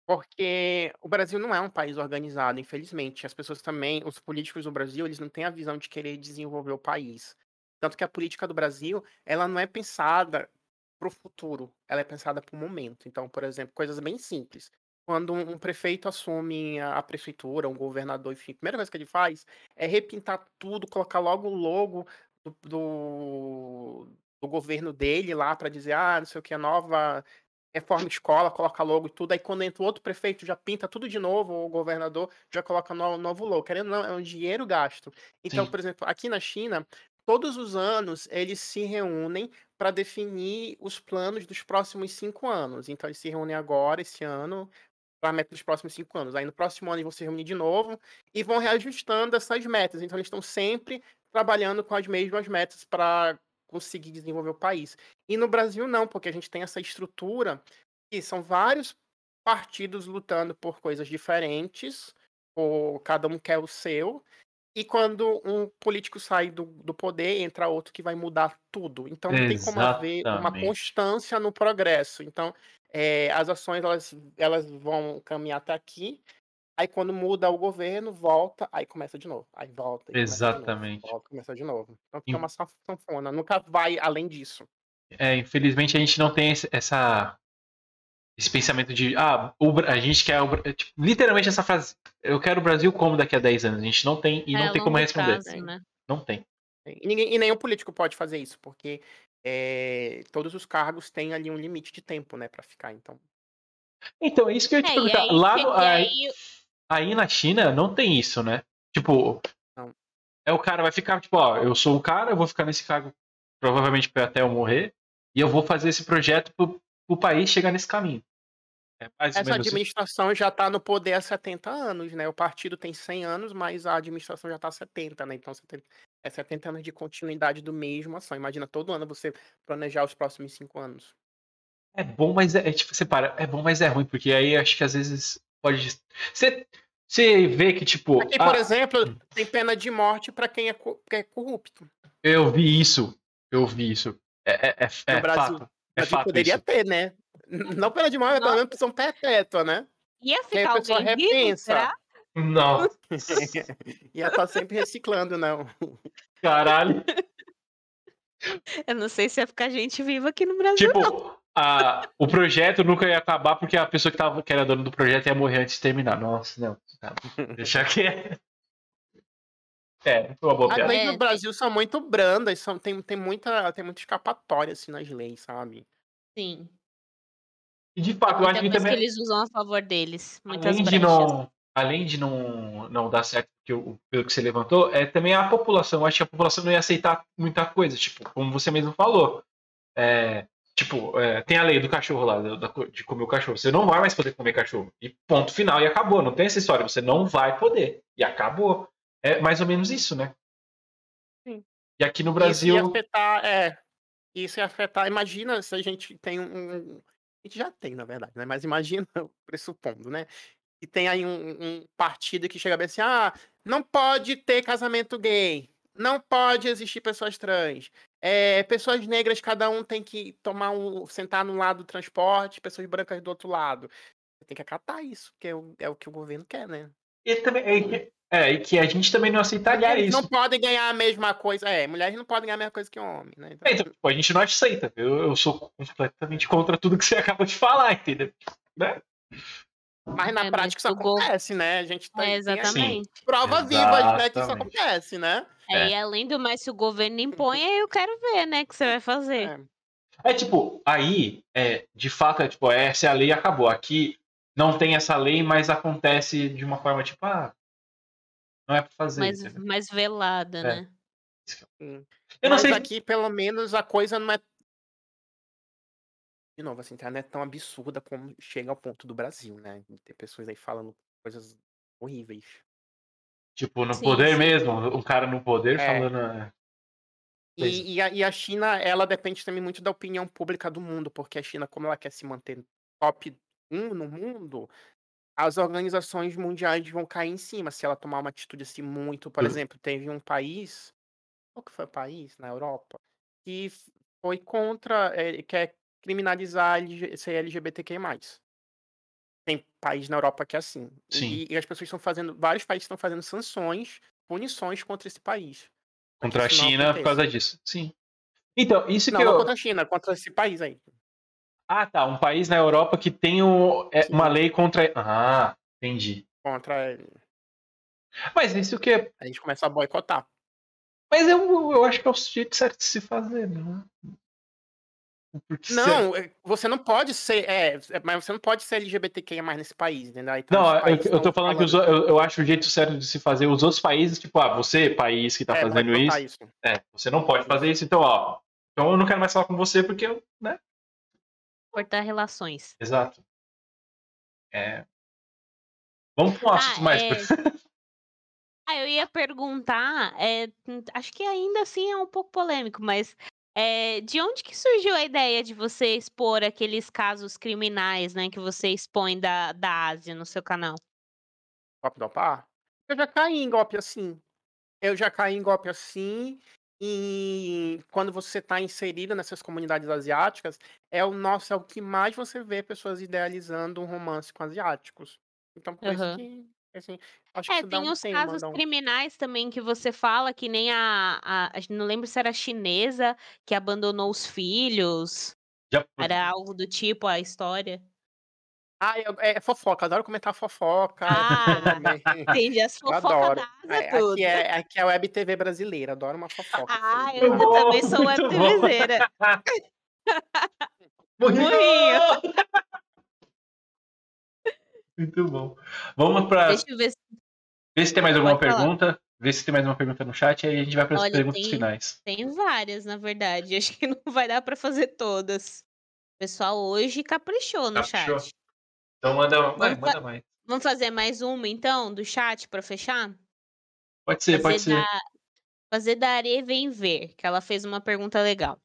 Porque o Brasil não é um país organizado, infelizmente. As pessoas também, os políticos do Brasil, eles não têm a visão de querer desenvolver o país. Tanto que a política do Brasil, ela não é pensada para o futuro, ela é pensada para o momento. Então, por exemplo, coisas bem simples. Quando um, prefeito assume a, prefeitura, um governador, enfim, a primeira coisa que ele faz é repintar tudo, colocar logo o logo do, do, do governo dele lá para dizer, ah, não sei o que, a nova reforma escola, coloca logo e tudo. Aí quando entra o outro prefeito, já pinta tudo de novo, o governador já coloca no, novo logo. Querendo ou não, é um dinheiro gasto. Então, Sim. por exemplo, aqui na China, todos os anos eles se reúnem para definir os planos dos próximos cinco anos. Então, eles se reúnem agora, esse ano, a meta dos próximos cinco anos. Aí no próximo ano eles vão se reunir de novo e vão reajustando essas metas. Então, eles estão sempre trabalhando com as mesmas metas para conseguir desenvolver o país. E no Brasil não, porque a gente tem essa estrutura que são vários partidos lutando por coisas diferentes, ou cada um quer o seu. E quando um político sai do, do poder, entra outro que vai mudar tudo. Então não tem como haver uma Exatamente. constância no progresso. Então eh, as ações elas, elas vão caminhar até aqui. Aí quando muda o governo, volta, aí começa de novo. Aí volta. e começa de novo, Exatamente. volta, começa de novo. Então fica uma sanf- sanfona. Nunca vai além disso. É, infelizmente a gente não tem esse, essa, esse pensamento de, ah, o a gente quer, o é, tipo, literalmente essa frase, eu quero o Brasil como daqui a 10 anos. A gente não tem e É não tem como responder. prazo, né? Não tem. E, ninguém, e nenhum político pode fazer isso, porque é, todos os cargos têm ali um limite de tempo, né, para ficar. Então. Então, é isso que eu ia te É, perguntar. aí, Lá no, aí, aí aí na China não tem isso, né? Tipo, Não. é o cara vai ficar, tipo, ó, eu sou o cara, eu vou ficar nesse cargo provavelmente até eu morrer, e eu vou fazer esse projeto pro, pro país chegar nesse caminho. É Essa assim. administração já está no poder há 70 anos, né? O partido tem 100 anos, mas a administração já está há 70, né? Então 70 é 70 anos de continuidade do mesmo ação. Imagina todo ano você planejar os próximos 5 anos. É bom, mas é, é tipo, você para, é bom, mas é ruim, porque aí acho que às vezes pode. Você, você vê que, tipo. Aqui, ah, por exemplo, tem pena de morte para quem é, é corrupto. Eu vi isso. Eu vi isso. É, é, é, é No Brasil, fato. É fato poderia isso. ter, né? Não pena de morte, mas pelo menos prisão perpétua, né? ia ficar a alguém repensa. será? Não, Ia estar sempre reciclando, né? caralho. Eu não sei se ia ficar gente viva aqui no Brasil. Tipo, a, o projeto nunca ia acabar porque a pessoa que, tava, que era dona do projeto ia morrer antes de terminar. Nossa, não. Tá, deixa que É, foi uma boa As piada. leis É, no Brasil são muito brandas, são, tem, tem, muita, tem muita escapatória assim nas leis, sabe? Sim. E de fato, eu acho que coisa que também. eles usam a favor deles. Muitas além de não além de não, não dar certo que o- pelo que você levantou é também a população eu acho que a população não ia aceitar muita coisa tipo como você mesmo falou é, tipo é, tem a lei do cachorro lá da- de comer o cachorro você não vai mais poder comer cachorro e ponto final e acabou não tem essa história você não vai poder e acabou é mais ou menos isso né Sim. e aqui no Isso Brasil ia afetar, é. Isso ia afetar. Imagina se a gente tem um- A gente já tem, na verdade, né? Mas imagina, pressupondo, né? E tem aí um, um partido que chega bem assim: ah, não pode ter casamento gay, não pode existir pessoas trans. É, pessoas negras, cada um tem que tomar um. sentar num lado do transporte, pessoas brancas do outro lado. Tem que acatar isso, que é o, é o que o governo quer, né? e também é, é, e que a gente também não aceitaria Mulheres isso não podem ganhar a mesma coisa. É, mulheres não podem ganhar a mesma coisa que homem, né? Então, É, então, tipo, a gente não aceita. Eu, eu sou completamente contra tudo que você acabou de falar, entendeu? Né? Mas na É, prática isso acontece, né? A gente tá, É, exatamente. prova viva né, que isso acontece, né? É, É. E além do mais, se o governo impõe, aí eu quero ver, né, o que você vai fazer. É. É tipo, aí, é, de fato, é tipo, essa é a lei acabou. Aqui não tem essa lei, mas acontece de uma forma tipo, ah, não é pra fazer. mais, mais velada, É. né? Eu não Mas sei. aqui, pelo menos, a coisa não é. De novo, assim, não é tão absurda como chega ao ponto do Brasil, né? Ter pessoas aí falando coisas horríveis. Tipo, no Sim, poder sim. mesmo, um cara no poder É. falando. é, E, e a, e a China, ela depende também muito da opinião pública do mundo, porque a China, como ela quer se manter top 1 no mundo, as organizações mundiais vão cair em cima se ela tomar uma atitude assim muito. Por Hum. exemplo, teve um país, qual que foi o país na Europa, que foi contra, eh, quer criminalizar LG ser LGBTQI+. Tem país na Europa que é assim. Sim. E, e as pessoas estão fazendo, vários países estão fazendo sanções, punições contra esse país. contra a China por causa disso. Sim. Então, isso Não, que não eu. contra a China, contra esse país aí. Ah, tá. Um país na Europa que tem o- é, uma lei contra. Ah, entendi. Contra. Mas isso que é A gente começa a boicotar. Mas eu, eu acho que é o jeito certo de se fazer, né? Porque Não, é, você não pode ser. É, é, mas você não pode ser LGBTQIA mais nesse país, entendeu? Então, Não, eu, eu tô estão falando que os, eu, eu acho o jeito certo de se fazer. Os outros países, tipo, ah, você, país que tá é, fazendo boicotar isso, é, você não pode Isso. fazer isso, então, ó. Então eu não quero mais falar com você porque eu, né? Cortar relações. Exato. É. Vamos pra um assunto Ah, mais. é. Ah, eu ia perguntar, é, hum, acho que ainda assim é um pouco polêmico, mas é, de onde que surgiu a ideia de você expor aqueles casos criminais, né, que você expõe da, da Ásia no seu canal? Golpe do par? Eu já caí em golpe assim. Eu já caí em golpe assim. E quando você está inserido nessas comunidades asiáticas, é o nosso, é o que mais você vê pessoas idealizando um romance com asiáticos. Então, por Aham. isso que, assim, acho que É, dá tem um os tema, casos um- criminais também que você fala, que nem a, a, não lembro se era chinesa que abandonou os filhos, Já- era algo do tipo a história. Ah, eu, é fofoca, adoro comentar fofoca. Ah, entendi. As fofocas adoro. É, tudo. aqui, é, aqui é a Web TV brasileira, adoro uma fofoca. Ah, eu, bom, também sou web. TVzeira. Morrinho! Muito bom. Vamos para Deixa eu ver se ver se tem mais alguma Pode falar. pergunta. Ver se tem mais uma pergunta no chat, aí a gente vai para as Olha, perguntas tem- finais. tem várias, na verdade. Acho que não vai dar pra fazer todas. O pessoal hoje caprichou no Caprichou. chat. Então manda, vai, manda mais. Vamos fazer mais uma, então, do chat pra fechar? Pode ser, pode ser. da, fazer da Are Vem Ver, que ela fez uma pergunta legal.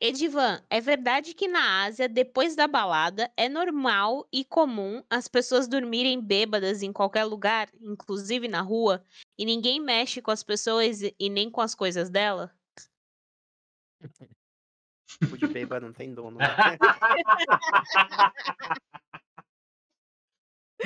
Edivan, é verdade que na Ásia, depois da balada, é normal e comum as pessoas dormirem bêbadas em qualquer lugar, inclusive na rua, e ninguém mexe com as pessoas e nem com as coisas dela? Tipo de bêbado não tem dono. né?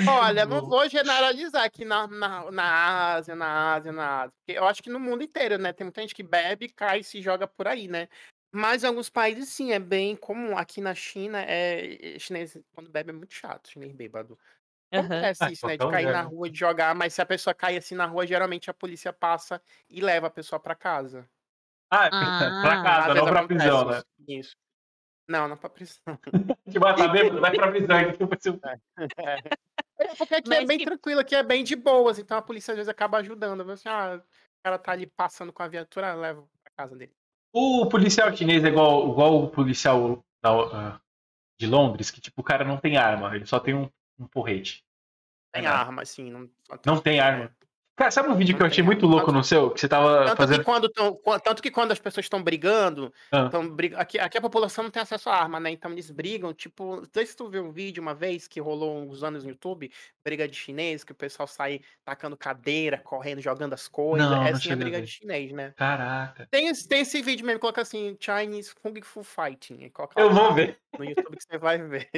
Olha, não bom. vou generalizar aqui na, na, na Ásia, na Ásia, na Ásia. Porque eu acho que no mundo inteiro, né? Tem muita gente que bebe, cai e se joga por aí, né? Mas em alguns países, sim, é bem comum. Aqui na China, é chinês, quando bebe, é muito chato, chinês bêbado. Aham. Acontece Ah, isso, né? De qualquer cair na né? rua, de jogar, mas se a pessoa cai assim na rua, geralmente a polícia passa e leva a pessoa pra casa. Ah, é Ah. pra casa, Às não vezes pra acontece prisão, né? isso. Isso. Não, não pra prisão. Que mata bêbado, vai pra prisão. então vai ser um- É, porque aqui é Mas bem que- tranquilo, aqui é bem de boas, então a polícia às vezes acaba ajudando. Você, ah, o cara tá ali passando com a viatura, leva pra casa dele. O policial chinês é igual, igual o policial da- ah, de Londres, que tipo, o cara não tem arma, ele só tem um, um porrete. Tem É arma, assim. Não, Não tem arma. Cara, sabe um vídeo que eu Não achei muito louco no seu? Que você tava Tanto, fazendo. que quando tão, tanto que quando as pessoas estão brigando, Ah. tão brig... aqui, aqui a população não tem acesso à arma, né? Então eles brigam, tipo, não sei se tu viu um vídeo uma vez que rolou uns anos no YouTube, briga de chinês, que o pessoal sai tacando cadeira, correndo, jogando as coisas. Não, não é a cheguei a briga de chinês, né? Caraca. Tem, esse- tem esse vídeo mesmo, coloca assim, Chinese Kung Fu Fighting. Coloca Eu vou ver. no YouTube que você vai ver.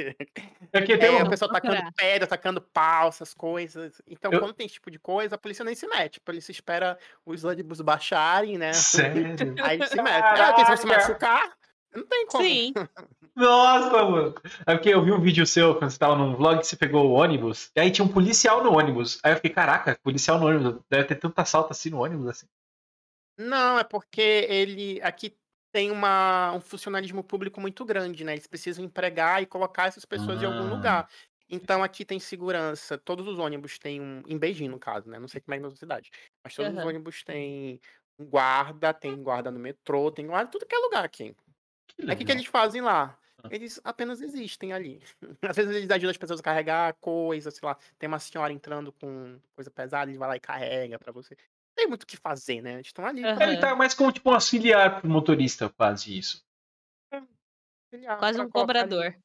Aqui tem É, um. o pessoal tacando pedra, tacando pau, essas coisas. Então, Eu- quando tem esse tipo de coisa, a polícia nem se mete. A polícia espera os ônibus baixarem, né? Sério? Aí se mete. Ah, tem que se machucar? Não tem como. Sim. Nossa, mano. É porque eu vi um vídeo seu quando você tava num vlog que você pegou o ônibus, e aí tinha um policial no ônibus. Aí eu fiquei, caraca, policial no ônibus. Deve ter tanto assalto assim no ônibus assim. Não, é porque ele aqui tem uma, um funcionalismo público muito grande, né? Eles precisam empregar e colocar essas pessoas em algum Ah. lugar. Então aqui tem segurança. Todos os ônibus têm um. Em Beijing, no caso, né? Não sei como é na cidade. Mas todos os Aham. ônibus têm um guarda, tem guarda no metrô, tem guarda em tudo que é lugar aqui. Que É o que, que eles fazem lá? Ah. Eles apenas existem ali. Às vezes eles ajudam as pessoas a carregar coisa, sei lá. Tem uma senhora entrando com coisa pesada, ele vai lá e carrega pra você. Não tem muito o que fazer, né? Eles estão ali pra Aham. Ele tá mais como tipo um auxiliar pro motorista, quase isso. auxiliar, Quase pra um colocar ali.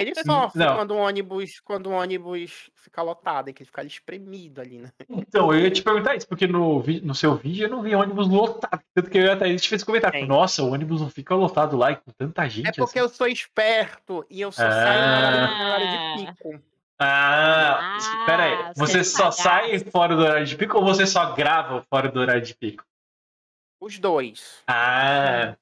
Ele sofre Não. quando o ônibus, quando o ônibus fica lotado, é que ele fica ali espremido ali, né? Então, eu ia te perguntar isso, porque no, no seu vídeo eu não vi ônibus lotado. Tanto que eu e a Thaís te fez comentar. Nossa, o ônibus não fica lotado lá e com tanta gente É porque assim. eu sou esperto e eu só saio no horário, no horário Ah. de pico. Ah, Ah, pera aí. você Você só sai fora do horário de pico ou você só grava fora do horário de pico? Os dois. Ah,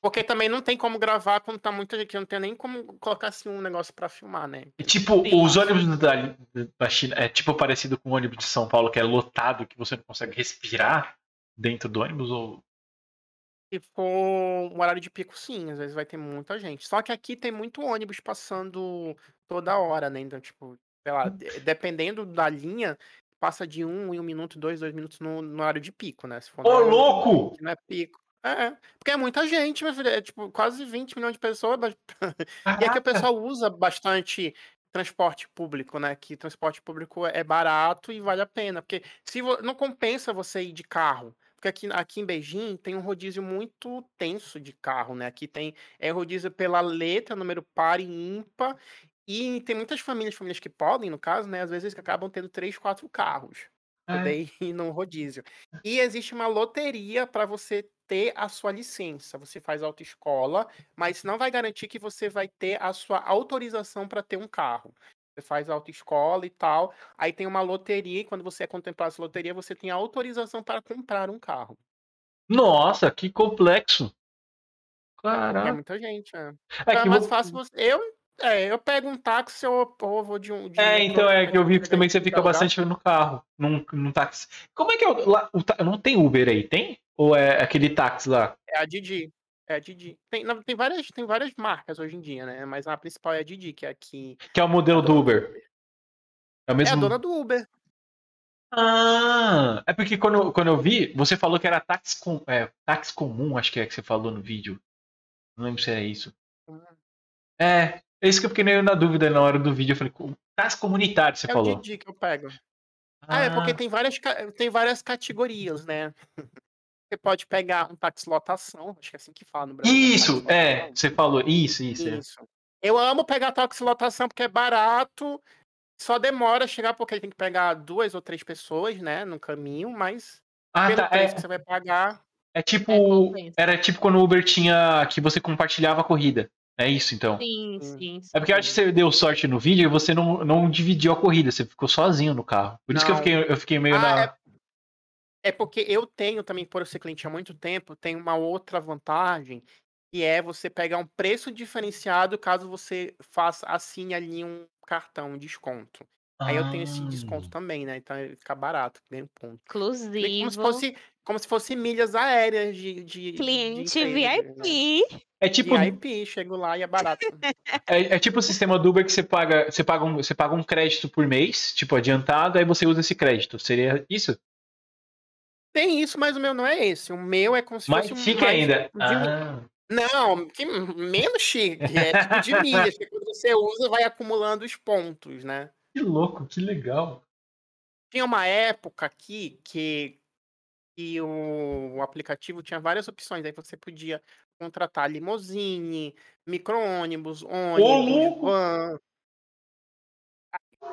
Porque também não tem como gravar quando tá muita gente. Não tem nem como colocar assim um negócio pra filmar, né? e tipo, Sim. os ônibus da, da China é tipo parecido com o ônibus de São Paulo, que é lotado, que você não consegue respirar dentro do ônibus? Ou... Se for um horário de pico, sim, às vezes vai ter muita gente. Só que aqui tem muito ônibus passando toda hora, né? Então, tipo, sei lá, de- dependendo da linha, passa de um em um minuto, dois, dois minutos no, no horário de pico, né? Se for Ô, louco! que não é pico. É, é, porque é muita gente, meu filho. É tipo quase 20 milhões de pessoas. mas- E aqui o Caraca. pessoal usa bastante transporte público, né? Que transporte público é barato e vale a pena. Porque se não compensa você ir de carro. Porque aqui, aqui em Beijing tem um rodízio muito tenso de carro, né? Aqui tem é rodízio pela letra, número par e ímpar. E tem muitas famílias, famílias que podem, no caso, né? Às vezes que acabam tendo três, quatro carros É. poder ir rodízio. E existe uma loteria para você ter a sua licença. Você faz autoescola, mas não vai garantir que você vai ter a sua autorização para ter um carro. Você faz autoescola e tal, aí tem uma loteria, e quando você é contemplado essa loteria, você tem a autorização para comprar um carro. Nossa, que complexo. É Caraca. muita gente, é. É Então é mais vo- fácil você. Eu, é, eu pego um táxi ou, ou vou de um. De É, um então é que eu vi que também você fica bastante no carro, num, num táxi. Como é que é o, lá, o tá- não tem Uber aí, tem? Ou é aquele táxi lá? É a Didi. É a Didi. Tem, não, tem, várias, tem várias marcas hoje em dia, né? Mas a principal é a Didi, que é aqui. Que é o modelo do Uber? É o É a mesmo? dona do Uber. Ah, é porque quando, quando eu vi, você falou que era táxi, com, é, táxi comum, acho que é que você falou no vídeo. Não lembro se era isso. É, é isso que eu fiquei meio na dúvida na hora do vídeo. Eu falei, "Co- táxi comunitário, você É o falou. Didi que eu pego. Ah, é porque tem várias, tem várias categorias, né? Você pode pegar um táxi lotação, acho que é assim que fala no Brasil. né? Isso, é, você falou, isso, isso. é. Isso. Eu amo pegar táxi lotação porque é barato, só demora a chegar porque tem que pegar duas ou três pessoas, né, no caminho, mas Ah, pelo tá, preço é, que você vai pagar. é tipo, É, compensa. era tipo quando o Uber tinha, que você compartilhava a corrida. É isso, então. Sim, Sim. sim. É porque eu acho que você deu sorte no vídeo e você não, não dividiu a corrida, você ficou sozinho no carro. Por isso que eu fiquei, eu fiquei meio Ah, na. é, é porque eu tenho também, por eu ser cliente há muito tempo, tem uma outra vantagem, que é você pegar um preço diferenciado caso você faça, assine ali um cartão, um desconto. Aí eu tenho esse desconto Ah. também, né? Então fica barato, ganha um ponto. Inclusive, Como se fosse, como se fosse milhas aéreas de, de, de cliente né? VIP. É tipo, VIP, chego lá e é barato. é, é tipo o sistema do Uber que você paga, você paga, um, você paga um crédito por mês, tipo adiantado, aí você usa esse crédito. Seria isso? Tem isso, mas o meu não é esse. O meu é como se Mais fosse um chique mais ainda. de Ah, Não, que menos chique. É tipo de milhas, que quando você usa, vai acumulando os pontos, né? Que louco, que legal. Tinha uma época aqui que, que o, aplicativo tinha várias opções. Aí você podia contratar limousine, micro-ônibus, ônibus, van.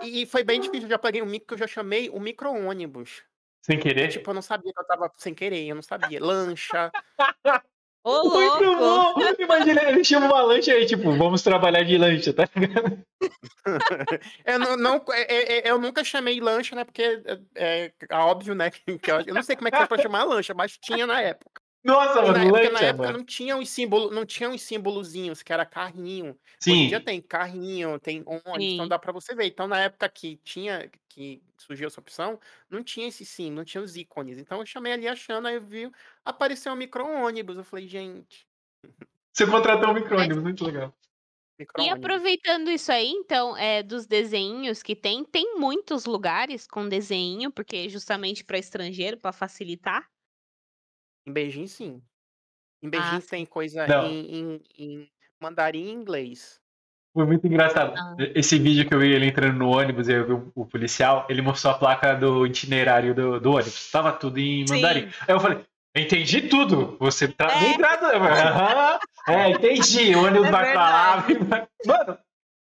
E foi bem difícil. Eu já peguei um micro que eu já chamei o micro-ônibus. Sem querer. Tipo, eu não sabia que eu tava sem querer, eu não sabia. Lancha. Ô, Muito louco! bom! Imagina, ele chama uma lancha aí, tipo, vamos trabalhar de lancha, tá ligado? Eu, não, não- é- é- eu nunca chamei lancha, né? Porque é, é óbvio, né? Que eu, eu não sei como é que foi pra chamar lancha, mas tinha na época. Nossa, E na, mano, porque na lancha, época mano. não tinha os símbolos, não tinha os símbolozinhos, que era carrinho. Hoje em Sim, dia tem carrinho, tem ônibus, então Sim. dá pra você ver. Então, na época que tinha, que surgiu essa opção, não tinha esse sim, não tinha os ícones. Então eu chamei ali achando, aí eu vi, apareceu um micro-ônibus. Eu falei, gente, você contratou um micro-ônibus, muito legal. E aproveitando isso aí, então, é, dos desenhos que tem, tem muitos lugares com desenho, porque justamente para estrangeiro, para facilitar. Em Beijing, sim. Em Ah, Beijing sim. tem coisa Não. em, em, em mandarim e inglês. Foi muito engraçado. Ah. Esse vídeo que eu vi ele entrando no ônibus e eu vi o, o policial, ele mostrou a placa do itinerário do, do ônibus. Tava tudo em mandarim. Aí eu falei, entendi tudo. Você tá É. nem trata. Aham. É, entendi. O ônibus É vai pra lá. verdade. Mano,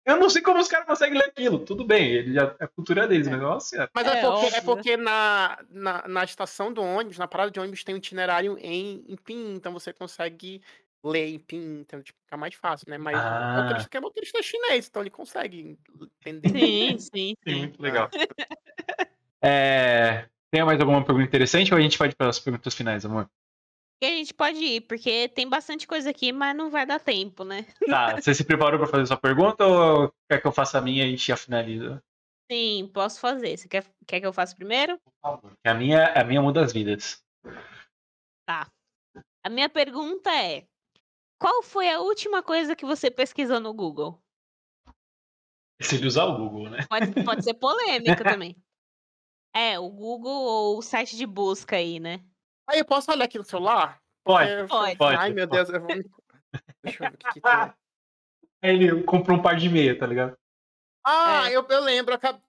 eu não sei como os caras conseguem ler aquilo. Tudo bem, ele já, é a cultura deles, mas nossa. Mas é, É, porque, é óbvio. porque na, na, na estação do ônibus, na parada de ônibus, tem um itinerário em, em PIN, então você consegue ler em PIN, então tipo, fica mais fácil, né? Mas o Ah. motorista que é motorista chinês, então ele consegue entender. Sim, sim, Sim, legal. É, tem mais alguma pergunta interessante ou a gente pode ir para as perguntas finais, amor? E a gente pode ir, porque tem bastante coisa aqui, mas não vai dar tempo, né? Tá, você se preparou para fazer sua pergunta ou quer que eu faça a minha e a gente já finaliza? Sim, posso fazer. Você quer, quer que eu faça primeiro? Que A minha, a minha muda as vidas. A minha pergunta é: qual foi a última coisa que você pesquisou no Google? Se ele usar o Google, né? Pode, pode ser polêmica também. É, o Google ou o site de busca aí, né? Aí eu posso olhar aqui no celular? Pode, É, pode. pode, Ai, meu pode. Deus, eu vou... Deixa eu ver o que que tem. Aí ele comprou um par de meia, tá ligado? Ah, É. eu, eu lembro. Eu,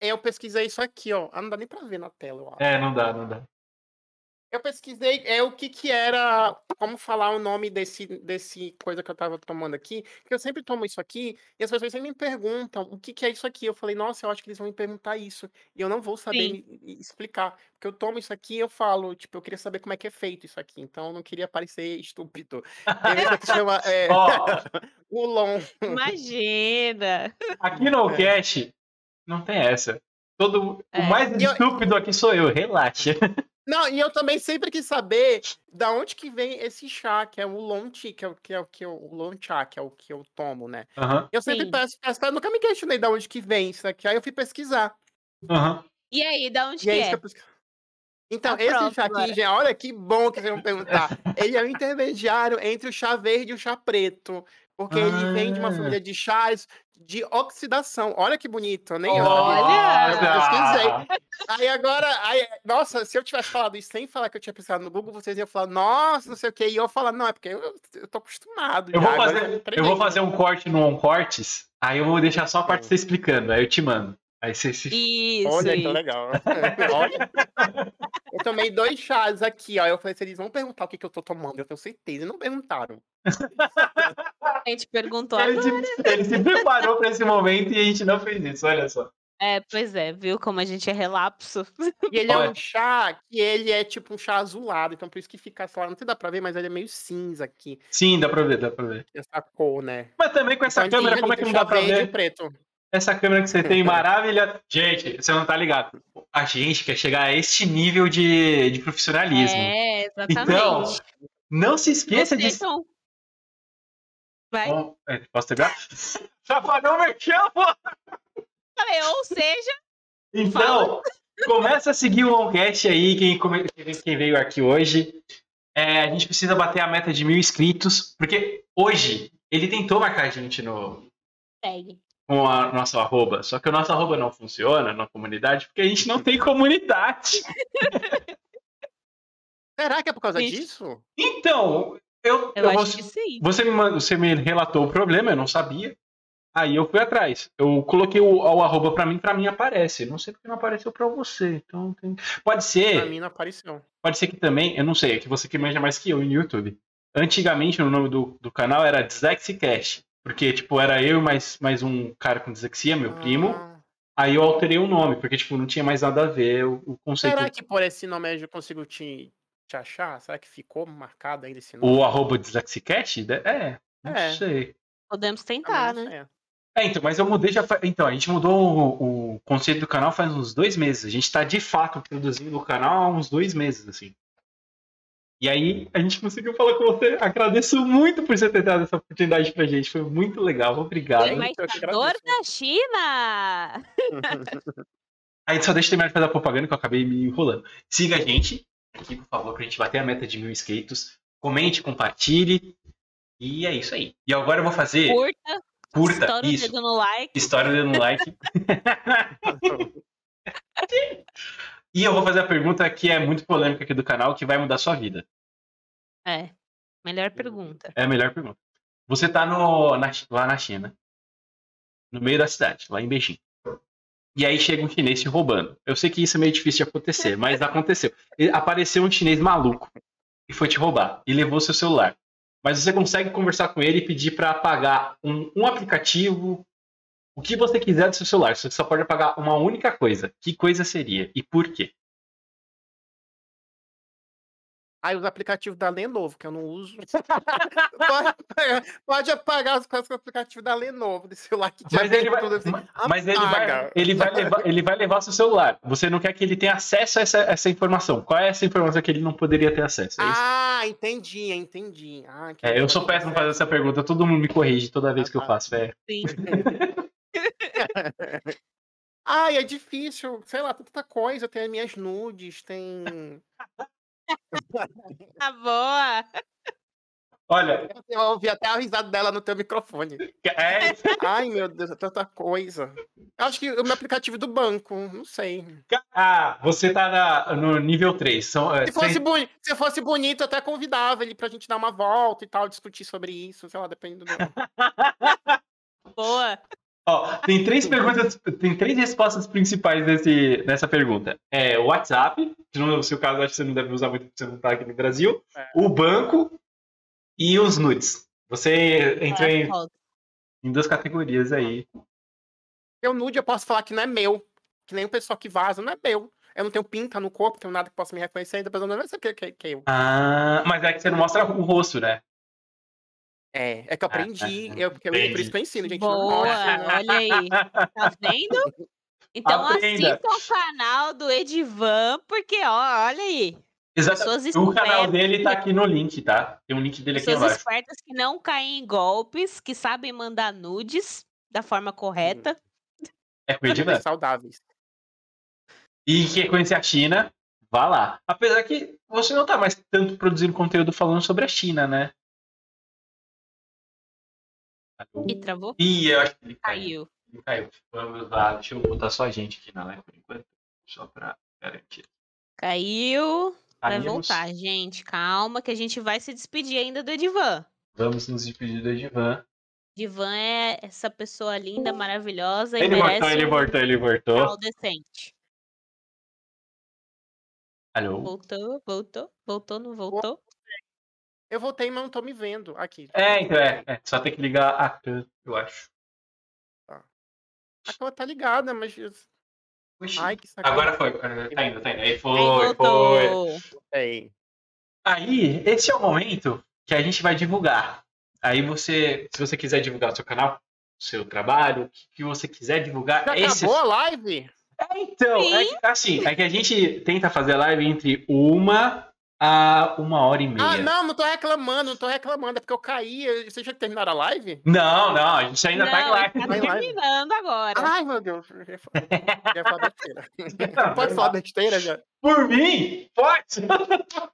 eu pesquisei isso aqui, ó. Ah, não dá nem pra ver na tela, eu acho. É, não dá, não dá. Eu pesquisei é o que que era, como falar o nome desse, desse coisa que eu tava tomando aqui, que eu sempre tomo isso aqui, e as pessoas sempre me perguntam o que que é isso aqui. Eu falei, nossa, eu acho que eles vão me perguntar isso, e eu não vou saber me- me explicar, porque eu tomo isso aqui e eu falo, tipo, eu queria saber como é que é feito isso aqui, então eu não queria parecer estúpido. Que chama é, Ó, Ulon. Imagina! aqui no Cash não tem essa. Todo, É. O mais eu- estúpido aqui sou eu, relaxa. Não, e eu também sempre quis saber da onde que vem esse chá, que é o Lonti, que é o que é o que eu, o Lonchá, que é o que eu tomo, né? Eu sempre Sim. peço, peço, eu nunca me questionei da onde que vem isso aqui. Aí eu fui pesquisar. E aí, da onde E é que isso que é? eu pesquisei. Então, Ah, esse pronto, chá aqui, agora. gente, olha que bom que vocês vão perguntar. Ele é o intermediário entre o chá verde e o chá preto. Porque ele vem de uma Ah. família de chás de oxidação. Olha que bonito, eu nem eu Olha! Eu pesquisei. Aí agora, aí, nossa, se eu tivesse falado isso sem falar que eu tinha pesquisado no Google, vocês iam falar, nossa, não sei o quê. E eu falar, não, é porque eu, eu tô acostumado. Eu já, vou fazer, eu treinei, vou fazer um corte no On Cortes, aí eu vou deixar só a parte de você explicando, aí eu te mando. Aí você se. Isso. Olha que isso. legal. Olha. Eu tomei dois chás aqui, ó. Eu falei, se eles vão perguntar o que, que eu tô tomando, eu tenho certeza. E não perguntaram. A gente perguntou Ele agora. se, ele se preparou pra esse momento e a gente não fez isso, olha só. É, pois é, viu como a gente é relapso? E ele é Olha. um chá que ele é tipo um chá azulado, então por isso que fica só. Não sei se dá pra ver, mas ele é meio cinza aqui. Sim, dá pra ver, dá pra ver. Essa cor, né? Mas também com essa Então, câmera, como é que não dá pra ver? preto. Essa câmera que você tem maravilha. Gente, você não tá ligado. A gente quer chegar a este nível de, de profissionalismo. É, então, exatamente. não se esqueça de. São- Vai. Bom, é, posso terminar? Chapadão merchan, pô! Falei, ou seja, Então, começa a seguir o Longcast aí, quem, quem veio aqui hoje. É, a gente precisa bater a meta de mil inscritos, porque hoje ele tentou marcar a gente no, segue. Com a nosso arroba, só que o nosso arroba não funciona na comunidade, porque a gente não tem comunidade. Será que é por causa Gente. disso? Então, eu, Eu eu acho vou- que sim. você, me, você me relatou o problema, eu não sabia. Aí eu fui atrás. Eu coloquei o, o arroba pra mim, pra mim aparece. Não sei porque não apareceu pra você. Então tem... Pode ser. Pra mim não apareceu. Pode ser que também, eu não sei, é que você que manja mais que eu no YouTube. Antigamente o nome do, do canal era Dyslexicast. Porque, tipo, era eu e mais, mais um cara com dislexia, meu primo. Ah, Aí eu alterei o nome, porque, tipo, não tinha mais nada a ver o, o conceito. será que por esse nome aí eu consigo te, te achar? Será que ficou marcado ainda esse nome? O arroba Dyslexicast? É, não É. sei. Podemos tentar, né? É, então, mas eu mudei já. fa- Então, a gente mudou o, o conceito do canal faz uns dois meses. A gente tá de fato produzindo o canal há uns dois meses, assim. E aí, a gente conseguiu falar com você. Agradeço muito por você ter dado essa oportunidade pra gente. Foi muito legal. Obrigado. Embaixador da China! Aí só deixa eu terminar de fazer a propaganda que eu acabei me enrolando. Siga a gente aqui, por favor, pra gente bater a meta de mil inscritos. Comente, compartilhe. E é isso aí. E agora eu vou fazer Curta, curta. o isso. dedo no like. História dando like. e eu vou fazer a pergunta que é muito polêmica aqui do canal, que vai mudar a sua vida. É, melhor pergunta. É a melhor pergunta. Você tá no, na- lá na China, no meio da cidade, lá em Beijing. E aí chega um chinês te roubando. Eu sei que isso é meio difícil de acontecer, mas aconteceu. Apareceu um chinês maluco e foi te roubar e levou seu celular. Mas você consegue conversar com ele e pedir para apagar um, um aplicativo, o que você quiser do seu celular. Você só pode apagar uma única coisa. Que coisa seria e por quê? Aí os aplicativos da Lenovo, que eu não uso. pode, pode apagar as coisas com o aplicativo da Lenovo, desse celular que Mas ele vai, tudo assim. mas ele vai, ele vai levar, ele vai levar seu celular. Você não quer que ele tenha acesso a essa, essa informação. Qual é essa informação que ele não poderia ter acesso? É? Ah, entendi, entendi. Ah, É, eu sou péssimo fazer essa pergunta. Todo mundo me corrige toda vez que eu faço. É. Sim. Ai, é difícil, sei lá, tanta coisa. Tem as minhas nudes, tem. Tá boa. Olha, Eu ouvi até a risada dela no teu microfone. é, Ai, meu Deus, é tanta coisa. Eu acho que o meu aplicativo do banco, não sei. ah, você tá na- no nível 3. São, é, Se fosse, boni- se fosse bonito, eu até convidava ele pra gente dar uma volta e tal, discutir sobre isso, sei lá, dependendo do. Boa. Ó, tem três perguntas, tem três respostas principais nesse, nessa pergunta. É o WhatsApp, que no seu caso acho que você não deve usar muito porque você não tá aqui no Brasil. É. O banco e os nudes. Você entrou em, Foda. em duas categorias aí. Meu nude eu posso falar que não é meu. Que nem o pessoal que vaza, não é meu. Eu não tenho pinta no corpo, tenho nada que possa me reconhecer, então a pessoa não vai saber que, que, que é eu. Ah, mas é que você não mostra o rosto, né? É, é que eu Ah, aprendi, ah, eu, porque eu, por isso que eu ensino, gente. não Boa, olha aí. Tá vendo? Então Aprenda. assista o canal do Edivan, porque ó, olha aí. Exato. Pessoas O canal espertas dele tá que- aqui no link, tá? Tem um link dele aqui Pessoas embaixo. espertas que não caem em golpes, que sabem mandar nudes da forma correta. É com o Edivan. saudáveis. E quer conhecer a China, vá lá. Apesar que você não tá mais tanto produzindo conteúdo falando sobre a China, né? E travou? Ih, eu acho que ele caiu. Caiu. Ele caiu. Vamos lá, deixa eu botar só a gente aqui na live por enquanto. Só pra garantir. Caiu. Vai voltar, gente. Calma, que a gente vai se despedir ainda do Edivan. Vamos nos despedir do Edivan. Edivan é essa pessoa linda, maravilhosa Ele voltou, ele um voltou, ele voltou. decente. Alô? Voltou, voltou, voltou, não voltou? Eu voltei, mas não tô me vendo aqui. É, então é, é. Só tem que ligar a câmera, eu acho. A cama tá ligada, mas. Oxi. Ai, que sacanagem. Agora foi. é, Tá indo, tá indo. Aí Aí foi, foi. Ei. Aí, esse é o momento que a gente vai divulgar. Aí você, se você quiser divulgar o seu canal, o seu trabalho, o que- você quiser divulgar, Já esse. acabou a live? É, então, é que, assim, é que a gente tenta fazer live entre uma a uma hora e meia. Ah, não, não tô reclamando, não tô reclamando. É porque eu caí. Vocês já terminaram a live? Não, não, a gente ainda tá em Não, live. tá Tá terminando agora. Ai, meu Deus. Falar besteira. Pode falar besteira já? Por mim? Pode!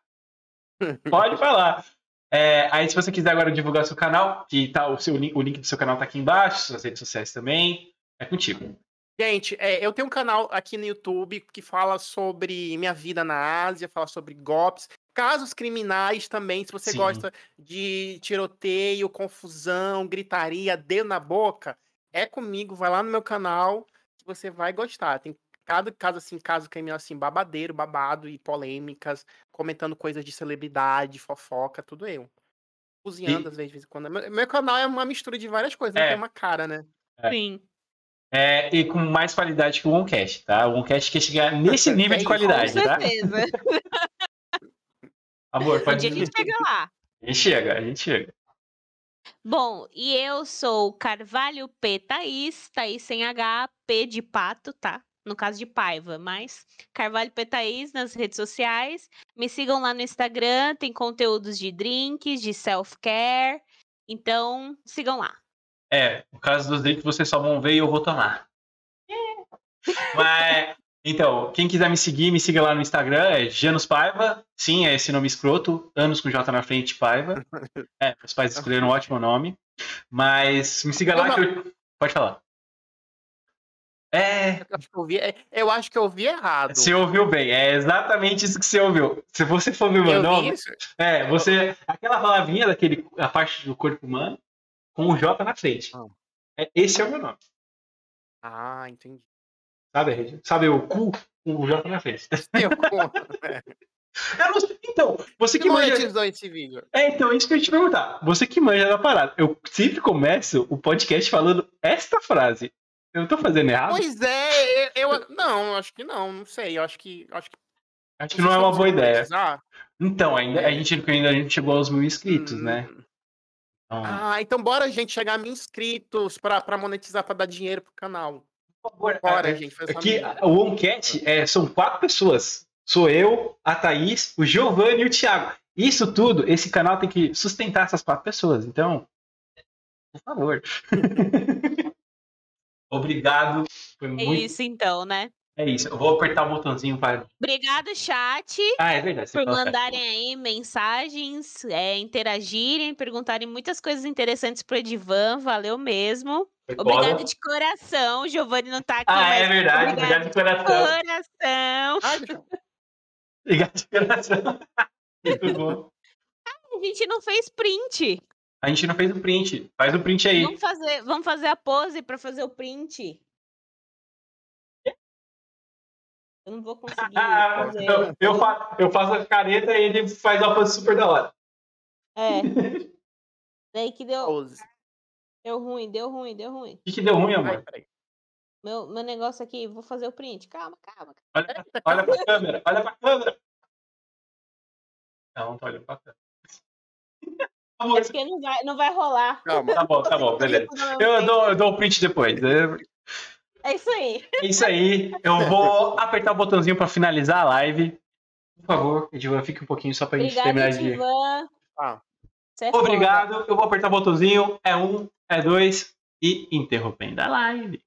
Pode falar. É, aí, se você quiser agora divulgar seu canal, que tá o, seu, link- o link do seu canal tá aqui embaixo, suas redes sociais também, é contigo. Gente, é, eu tenho um canal aqui no YouTube que fala sobre minha vida na Ásia, fala sobre golpes, casos criminais também. Se você Sim. gosta de tiroteio, confusão, gritaria, dedo na boca, é comigo. Vai lá no meu canal que você vai gostar. Tem cada caso assim, caso criminal assim, babadeiro, babado e polêmicas, comentando coisas de celebridade, fofoca, tudo eu. Cozinhando E- às vezes, de vez em quando. Meu, meu canal é uma mistura de várias coisas, não É. tem uma cara, né? Sim. É, e com mais qualidade que o OneCast, tá? O OneCast quer chegar nesse nível de Com Com qualidade, tá? certeza. Amor, Um pode dia a gente chega lá. A gente chega, a gente chega. Bom, e eu sou Carvalho P. Thaís, Thaís sem H, P de pato, tá? No caso de Paiva, mas Carvalho P. Thaís nas redes sociais. Me sigam lá no Instagram, tem conteúdos de drinks, de self-care. Então, sigam lá. É, no caso dos drinks, vocês só vão ver e eu vou tomar. Mas, então, quem quiser me seguir, me siga lá no Instagram, é Janus Paiva. Sim, é esse nome escroto, anos com J na frente, Paiva. É, os pais escolheram um ótimo nome. Mas me siga lá que eu... Pode falar. É, Eu acho que eu vi, é, eu acho que eu vi errado. você ouviu bem, é exatamente isso que você ouviu. Se você for ver o meu eu nome, isso? é, você. Aquela palavrinha daquele, a parte do corpo humano, com o J na frente. Ah. É, esse é o meu nome. Ah, entendi. Sabe? Sabe o cu com o J na frente. Eu não sei- Então, você que manja. monetizou esse vídeo? É, então, isso que eu ia te perguntar. Você que manja da parada. Eu sempre começo o podcast falando esta frase. Eu tô fazendo errado? Pois é, eu, eu- não, acho que não, não sei. Eu acho que acho que Acho que não é uma boa ideia. Então, ainda, a gente ainda a gente chegou aos mil inscritos, né? hum, Então, Ah, então bora gente chegar a mil inscritos pra, pra monetizar, pra dar dinheiro pro canal. por favor, Bora, é- gente, faz É essa que merda. o OneCat é, são quatro pessoas. Sou eu, a Thaís, o Giovanni e o Thiago. Isso tudo, esse canal tem que sustentar essas quatro pessoas. Então, por favor. Obrigado. Foi É muito. isso então, né? É isso. Eu vou apertar o botãozinho para. Obrigado, chat, Ah, é verdade. por mandarem aí mensagens, é, interagirem, perguntarem muitas coisas interessantes pro Edivan. Valeu mesmo. Foi Obrigada foda. de coração. O Giovanni não tá aqui, Ah, mas é verdade. Obrigado de coração. coração. Obrigado de coração. Muito bom. A gente não fez print. A gente não fez o print. Faz o print aí. Vamos fazer, vamos fazer a pose pra fazer o print. Eu não vou conseguir Ah, fazer. eu, eu, fa- eu faço a careta e ele faz uma pose super da hora. É. Daí que deu, Pose. deu ruim, deu ruim, deu ruim. O que, que deu ruim, Ai, amor? peraí. Meu, meu negócio aqui, vou fazer o print. Calma, calma. Olha, pra- olha pra câmera, olha pra câmera. Não, não tô olhando pra câmera. Amor, É porque não vai, não vai rolar. Calma. tá bom, tá bom, beleza. Eu dou, eu dou o print depois. É, isso aí. É isso aí. Eu vou apertar o botãozinho pra finalizar a live. Por favor, Edivan, fique um pouquinho só pra gente Obrigada, terminar de. Edivan. Ah. Você é foda. Obrigado. Eu vou apertar o botãozinho. É um, é dois e interrompendo a live.